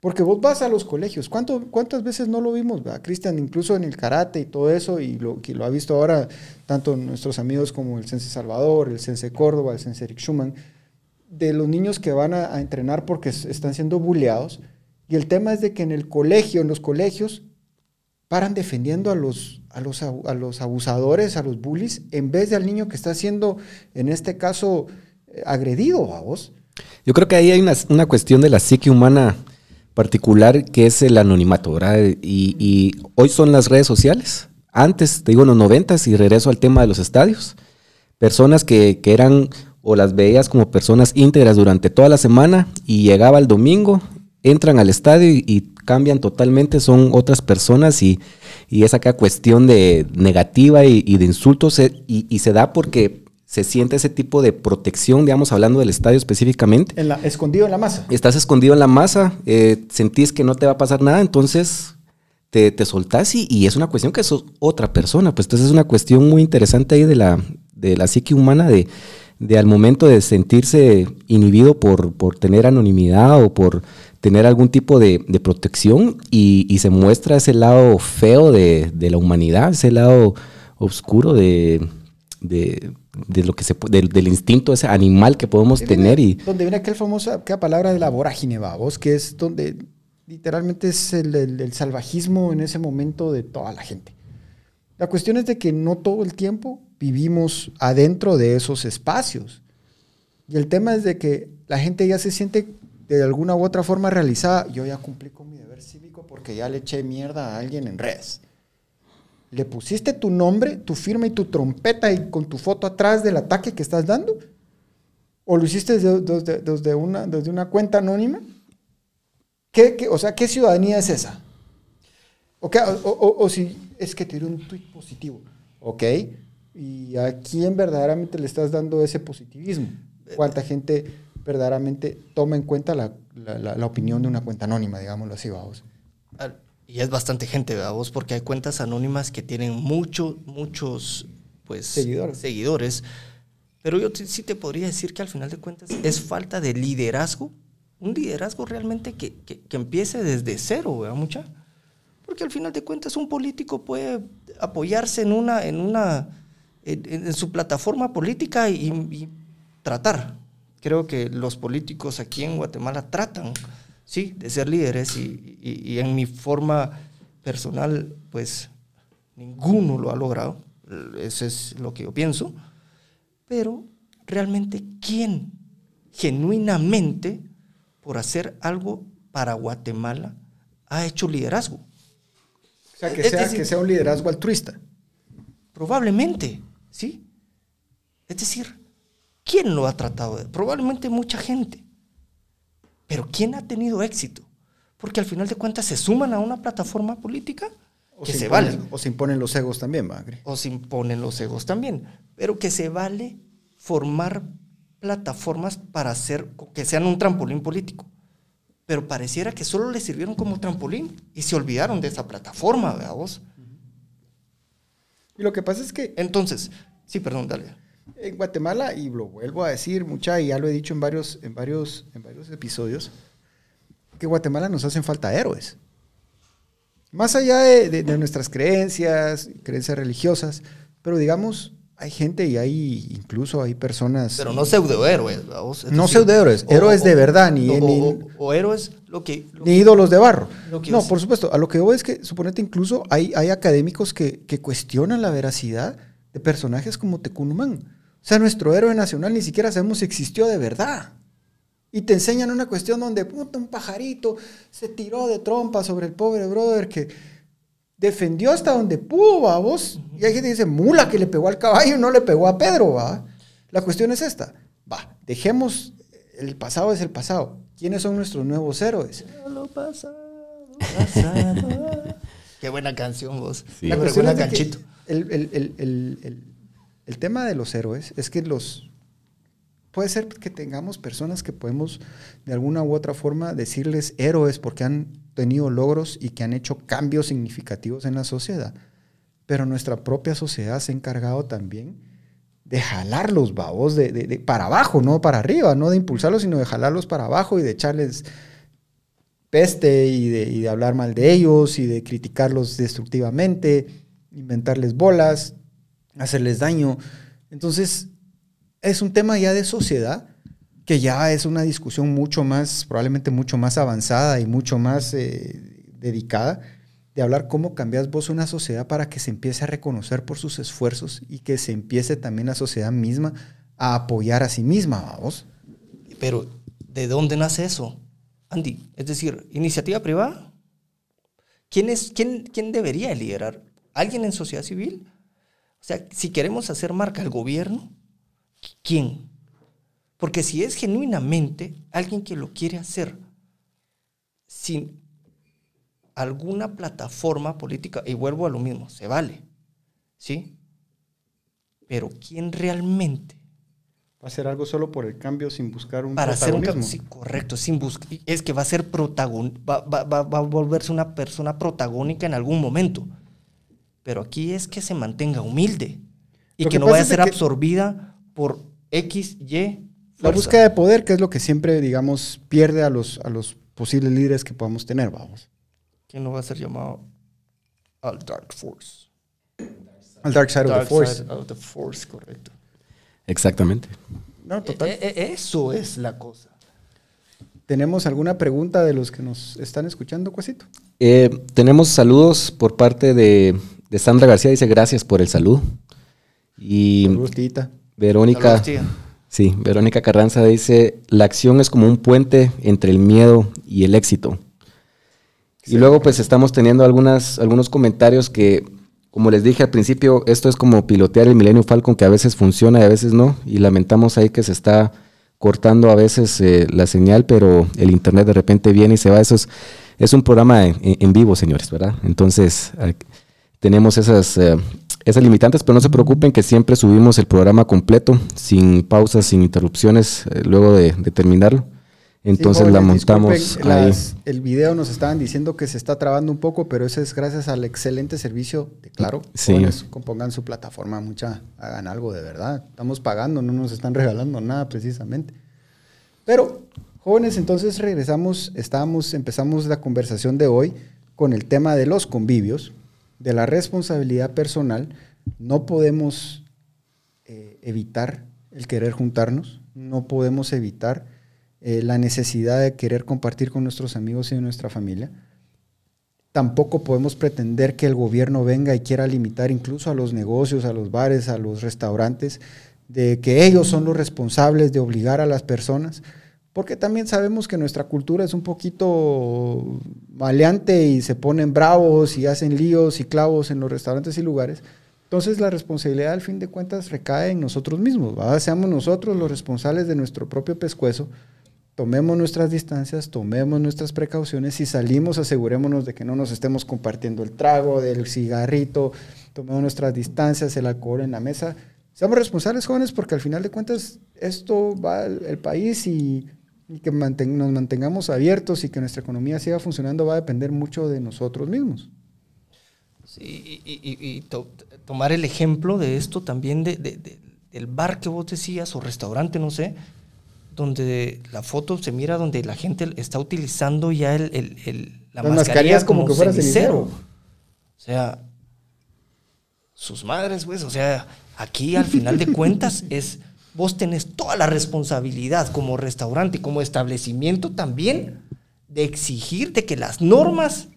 Porque vos vas a los colegios, ¿Cuánto, ¿cuántas veces no lo vimos, Cristian? Incluso en el karate y todo eso, y lo que lo ha visto ahora tanto nuestros amigos como el Sense Salvador, el Sense Córdoba, el Sense Eric Schumann, de los niños que van a, a entrenar porque están siendo bulleados. Y el tema es de que en el colegio, en los colegios, paran defendiendo a los, a los, a los abusadores, a los bullies, en vez de al niño que está siendo, en este caso, eh, agredido a vos. Yo creo que ahí hay una, cuestión de la psique humana particular que es el anonimato, ¿verdad? Y, hoy son las redes sociales. Antes, te digo, en los noventas, y regreso al tema de los estadios, personas que, que eran o las veías como personas íntegras durante toda la semana y llegaba el domingo entran al estadio y, cambian totalmente, son otras personas y, y es acá cuestión de negativa y, de insultos y, se da porque se siente ese tipo de protección, digamos, hablando del estadio específicamente. En la, escondido en la masa. Estás escondido en la masa, eh, sentís que no te va a pasar nada, entonces te, te soltás y, es una cuestión que sos otra persona. Pues entonces es una cuestión muy interesante ahí de la, de la psique humana de, de al momento de sentirse inhibido por, por tener anonimidad o por tener algún tipo de, protección y, se muestra ese lado feo de, la humanidad, ese lado oscuro de, lo que se del, instinto ese animal que podemos tener y donde viene aquel famoso aquella palabra de la vorágine vos que es donde literalmente es el, salvajismo en ese momento de toda la gente La cuestión es de que no todo el tiempo vivimos adentro de esos espacios. Y el tema es de que la gente ya se siente de alguna u otra forma realizada. Yo ya cumplí con mi deber cívico porque ya le eché mierda a alguien en redes. Le pusiste tu nombre, tu firma y tu trompeta y con tu foto atrás del ataque que estás dando. ¿O lo hiciste desde, una, desde una cuenta anónima? ¿Qué, o sea, ¿qué ciudadanía es esa? O, o, si es que dio un tweet positivo. Ok. ¿Y a quién verdaderamente le estás dando ese positivismo? ¿Cuánta gente verdaderamente toma en cuenta la, la, opinión de una cuenta anónima, digámoslo así, vamos? Y es bastante gente, vos, porque hay cuentas anónimas que tienen muchos, muchos, pues, seguidores. seguidores. Pero yo sí te podría decir que al final de cuentas es falta de liderazgo, un liderazgo realmente que, que, que empiece desde cero, ¿verdad, mucha? Porque al final de cuentas un político puede apoyarse en una, en una, en, su plataforma política y tratar. Creo que los políticos aquí en Guatemala tratan, sí, de ser líderes y, en mi forma personal, pues ninguno lo ha logrado. Eso es lo que yo pienso. Pero realmente, ¿quién genuinamente, por hacer algo para Guatemala, ha hecho liderazgo? O sea, que, sea, que sea un liderazgo altruista. Probablemente, ¿sí? Es decir, ¿Quién lo ha tratado? Probablemente mucha gente. Pero ¿quién ha tenido éxito? Porque al final de cuentas se suman a una plataforma política que se, vale. O se imponen los egos también, Magre. O se imponen los egos también. Pero que se vale formar plataformas para hacer que sean un trampolín político. Pero pareciera que solo le sirvieron como trampolín y se olvidaron de esa plataforma, vos. Y lo que pasa es que. Entonces, sí, perdón, dale en Guatemala, y lo vuelvo a decir mucha, y ya lo he dicho en varios, en varios, en varios episodios, que Guatemala nos hacen falta héroes. Más allá de, nuestras creencias, creencias religiosas, pero digamos, hay gente y hay incluso hay personas. Pero no pseudohéroes, No pseudohéroes, héroes de verdad, ni, o, héroes lo que, ni ídolos de barro. No, por supuesto. A lo que voy es que, suponete, incluso hay, hay académicos que, que cuestionan la veracidad de personajes como Tecunumán. O sea, nuestro héroe nacional ni siquiera sabemos si existió de verdad. Y te enseñan una cuestión donde puta, un pajarito se tiró de trompa sobre el pobre brother que defendió hasta donde pudo, ¿va? Vos. Y hay gente que dice, mula que le pegó al caballo y no le pegó a Pedro, ¿va? La cuestión es esta. Va, dejemos, el pasado es el pasado. ¿Quiénes son nuestros nuevos héroes? Lo pasado, pasado. Qué buena canción vos. La cuestión es canchito. el, el, el, el tema de los héroes es que los... Puede ser que tengamos personas que podemos de alguna u otra forma decirles héroes porque han tenido logros y que han hecho cambios significativos en la sociedad. Pero nuestra propia sociedad se ha encargado también de jalarlos, babos, de, de, para abajo, no para arriba, no de impulsarlos, sino de jalarlos para abajo y de echarles peste y de, y de hablar mal de ellos y de criticarlos destructivamente, inventarles bolas, hacerles daño. Entonces, es un tema ya de sociedad que ya es una discusión mucho más, probablemente mucho más avanzada y mucho más eh, dedicada de hablar cómo cambias vos una sociedad para que se empiece a reconocer por sus esfuerzos y que se empiece también la sociedad misma a apoyar a sí misma, vos. Pero, ¿de dónde nace eso, Andy? Es decir, iniciativa privada. ¿Quién, es, quién, quién debería liderar? ¿Alguien en sociedad civil? O sea, si queremos hacer marca al gobierno, ¿quién? Porque si es genuinamente alguien que lo quiere hacer sin alguna plataforma política, y vuelvo a lo mismo, se vale, ¿sí? Pero ¿quién realmente Va a hacer algo solo por el cambio sin buscar un para Hacer un cambio, sí, correcto, sin buscar. Es que va a ser protagonista, va, va, va, a volverse una persona protagónica en algún momento. Pero aquí es que se mantenga humilde y que, no vaya a ser absorbida por X, Y. La búsqueda de poder, que es lo que siempre, digamos, pierde a los, a los posibles líderes que podamos tener, vamos. ¿Quién no va a ser llamado al Dark Force? Al Dark Side of the Force. Side of the Force, correcto. Exactamente. No, total. E, e, eso es la cosa. ¿Tenemos alguna pregunta de los que nos están escuchando, Cuasito? Eh, tenemos saludos por parte de de Sandra García dice gracias por el saludo. Y Verónica, sí, Verónica Carranza dice la acción es como un puente entre el miedo y el éxito. Y luego pues estamos teniendo algunas, algunos comentarios que, como les dije al principio, esto es como pilotear el Millennium Falcon que a veces funciona y a veces no. Y lamentamos ahí que se está cortando a veces eh, la señal, pero el internet de repente viene y se va. Eso es, es un programa en, vivo, señores, ¿verdad? Entonces tenemos esas, eh, esas limitantes, pero no se preocupen que siempre subimos el programa completo, sin pausas, sin interrupciones, eh, luego de, de terminarlo. Entonces la montamos ahí. el video nos estaban diciendo que se está trabando un poco, pero eso es gracias al excelente servicio de Claro. Sí. compongan su plataforma, mucha, hagan algo de verdad. Estamos pagando, no nos están regalando nada precisamente. Pero, jóvenes, entonces regresamos, estábamos, empezamos la conversación de hoy con el tema de los convivios, de la responsabilidad personal. No podemos eh, evitar el querer juntarnos, no podemos evitar eh, la necesidad de querer compartir con nuestros amigos y nuestra familia. Tampoco podemos pretender que el gobierno venga y quiera limitar incluso a los negocios, a los bares, a los restaurantes, de que ellos son los responsables de obligar a las personas, porque también sabemos que nuestra cultura es un poquito maleante y se ponen bravos y hacen líos y clavos en los restaurantes y lugares. Entonces la responsabilidad al fin de cuentas recae en nosotros mismos, seamos nosotros los responsables de nuestro propio pescuezo tomemos nuestras distancias, tomemos nuestras precauciones y salimos, asegurémonos de que no nos estemos compartiendo el trago, del cigarrito, tomemos nuestras distancias, el alcohol en la mesa. Seamos responsables, jóvenes, porque al final de cuentas esto va al país y, que nos mantengamos abiertos y que nuestra economía siga funcionando va a depender mucho de nosotros mismos. Sí, y, tomar el ejemplo de esto también de, del bar que vos decías o restaurante, no sé, donde la foto se mira donde la gente está utilizando ya el, el, la mascarilla como, que fuera cenicero. O sea, sus madres, pues, o sea, aquí al final de cuentas es, vos tenés toda la responsabilidad como restaurante y como establecimiento también de exigir de que las normas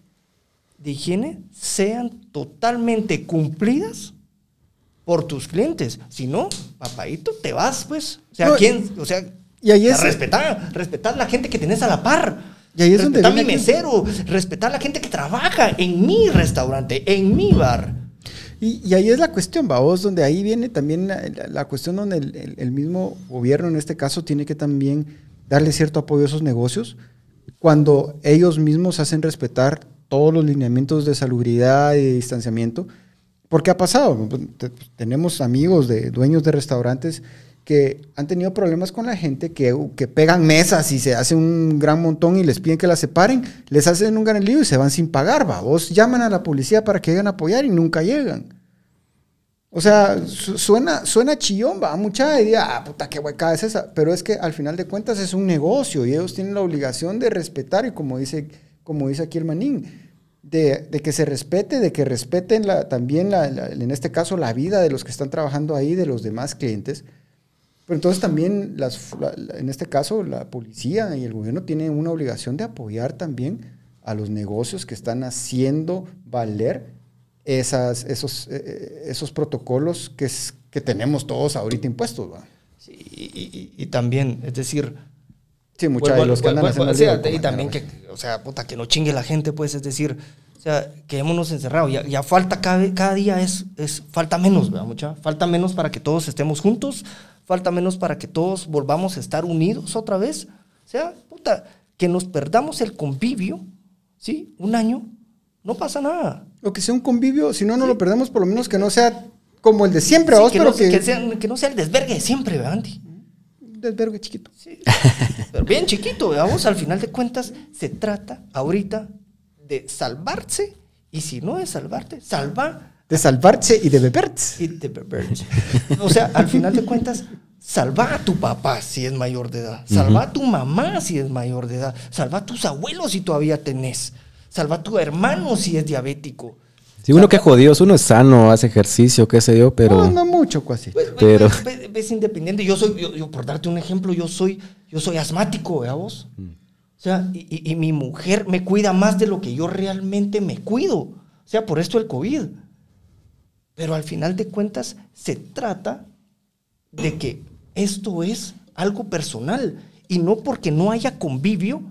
de higiene sean totalmente cumplidas por tus clientes. Si no, papadito, te vas, pues. O sea, ¿quién? O sea, y ahí es. Respetar, respetar la gente que tenés a la par. Y ahí es respetar donde mi mesero, respetar la gente que trabaja en mi restaurante, en mi bar. Y, ahí es la cuestión, vos, donde ahí viene también la, cuestión donde el, mismo gobierno, en este caso, tiene que también darle cierto apoyo a esos negocios cuando ellos mismos hacen respetar todos los lineamientos de salubridad y de distanciamiento. Porque ha pasado, tenemos amigos de dueños de restaurantes que han tenido problemas con la gente, que, que, pegan mesas y se hace un gran montón y les piden que las separen, les hacen un gran lío y se van sin pagar, va. Vos llaman a la policía para que lleguen a apoyar y nunca llegan. O sea, suena, suena chillón, va, mucha idea, ah, puta, qué hueca es esa. Pero es que al final de cuentas es un negocio y ellos tienen la obligación de respetar y como dice, como dice aquí el manín, de, que se respete, de que respeten también, en este caso, la vida de los que están trabajando ahí, de los demás clientes pero entonces también, las, en este caso, la policía y el gobierno tienen una obligación de apoyar también a los negocios que están haciendo valer esas, esos, eh, eh, esos protocolos que, que tenemos todos ahorita impuestos. Sí, y, también, es decir... Sí, muchos de los que andan haciendo... y también que, o sea, puta, que no chingue la gente, pues, es decir, o sea, quedémonos encerrados. Ya, ya falta cada, cada día, es, es, falta menos, ¿verdad, mucha? Falta menos para que todos estemos juntos, falta menos para que todos volvamos a estar unidos otra vez. O sea, puta, que nos perdamos el convivio, ¿sí? Un año, no pasa nada. O que sea un convivio, si no, no lo perdemos, por lo menos que no sea como el de siempre, que, no, que... sea, el desvergue de siempre, ¿verdad, Andy? Desvergue chiquito. Sí, pero bien chiquito, vamos, al final de cuentas, se trata ahorita de salvarse, y si no es salvarte, salva de salvarse y de beberse. Y de beberse. o sea, al final de cuentas, salva a tu papá si es mayor de edad. Salva a tu mamá si es mayor de edad. Salva a tus abuelos si todavía tenés. Salva a tu hermano si es diabético. Si uno que jodido, uno es sano, hace ejercicio, qué sé yo, pero... No, no mucho, casi. Pues, pues, pero... Ves, ves, independiente. Yo soy, yo, por darte un ejemplo, yo soy, yo soy asmático, ¿verdad vos? Mm. O sea, y, y, mi mujer me cuida más de lo que yo realmente me cuido. O sea, por esto el COVID. Pero al final de cuentas se trata de que esto es algo personal y no porque no haya convivio,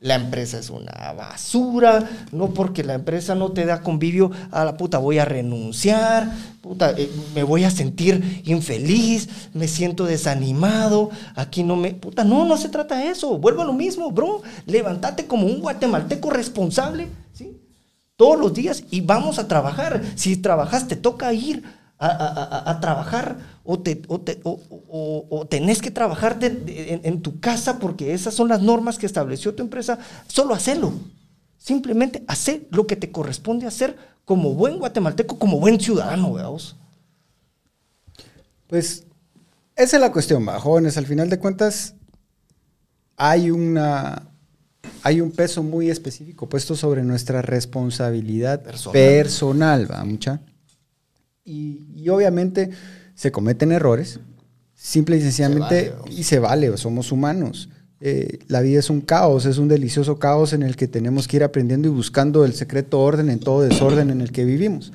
la empresa es una basura, no porque la empresa no te da convivio, a la puta voy a renunciar, puta, eh, me voy a sentir infeliz, me siento desanimado, aquí no me, puta, no, no se trata de eso, vuelvo a lo mismo, bro, levántate como un guatemalteco responsable. Todos los días y vamos a trabajar, si trabajas te toca ir a, trabajar o, te, o, tenés que trabajar en, tu casa porque esas son las normas que estableció tu empresa, solo hacelo. Simplemente hacer lo que te corresponde hacer como buen guatemalteco, como buen ciudadano, veamos. Pues esa es la cuestión, jóvenes. Al final de cuentas, hay una hay un peso muy específico puesto sobre nuestra responsabilidad personal, personal ¿va, mucha? Y, obviamente se cometen errores, simple y sencillamente, y se vale, somos humanos. Eh, la vida es un caos, es un delicioso caos en el que tenemos que ir aprendiendo y buscando el secreto orden en todo desorden en el que vivimos.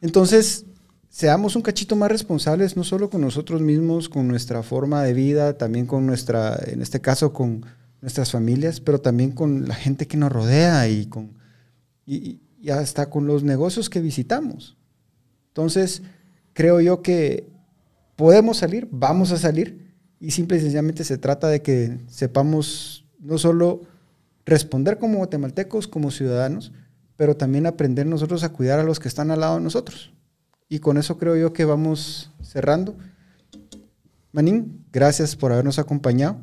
Entonces, seamos un cachito más responsables, no solo con nosotros mismos, con nuestra forma de vida, también con nuestra, en este caso, con nuestras familias, pero también con la gente que nos rodea y, con, y hasta con los negocios que visitamos. Entonces, creo yo que podemos salir, vamos a salir, y simple y sencillamente se trata de que sepamos no solo responder como guatemaltecos, como ciudadanos, pero también aprender nosotros a cuidar a los que están al lado de nosotros. Y con eso creo yo que vamos cerrando. Manín, gracias por habernos acompañado.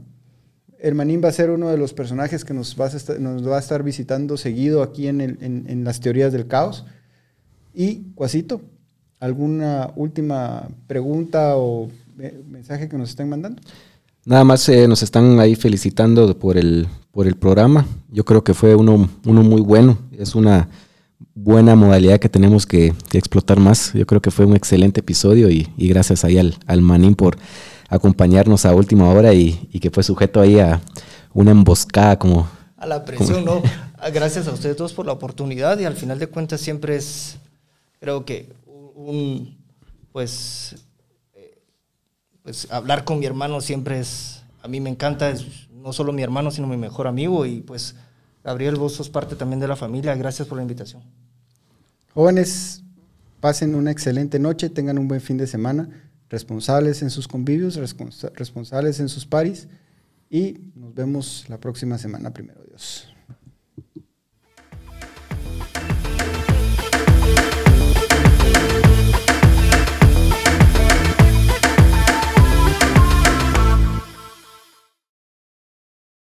El Manín va a ser uno de los personajes que nos va a estar, nos va a estar visitando seguido aquí en, en las teorías del caos. Y Cuasito, ¿Alguna última pregunta o mensaje que nos estén mandando? Nada más eh, nos están ahí felicitando por el, por el programa. Yo creo que fue uno, uno muy bueno. Es una buena modalidad que tenemos que, explotar más. Yo creo que fue un excelente episodio y, gracias ahí al, al, Manín por acompañarnos a última hora y, que fue sujeto ahí a una emboscada como... A la presión, ¿no? Gracias a ustedes dos por la oportunidad y al final de cuentas siempre es, creo que un, pues, eh, pues hablar con mi hermano siempre es, a mí me encanta, es no solo mi hermano, sino mi mejor amigo y pues, Gabriel, vos sos parte también de la familia, gracias por la invitación. Jóvenes, pasen una excelente noche, tengan un buen fin de semana, responsables en sus convivios, responsables en sus paris y nos vemos la próxima semana, primero Dios.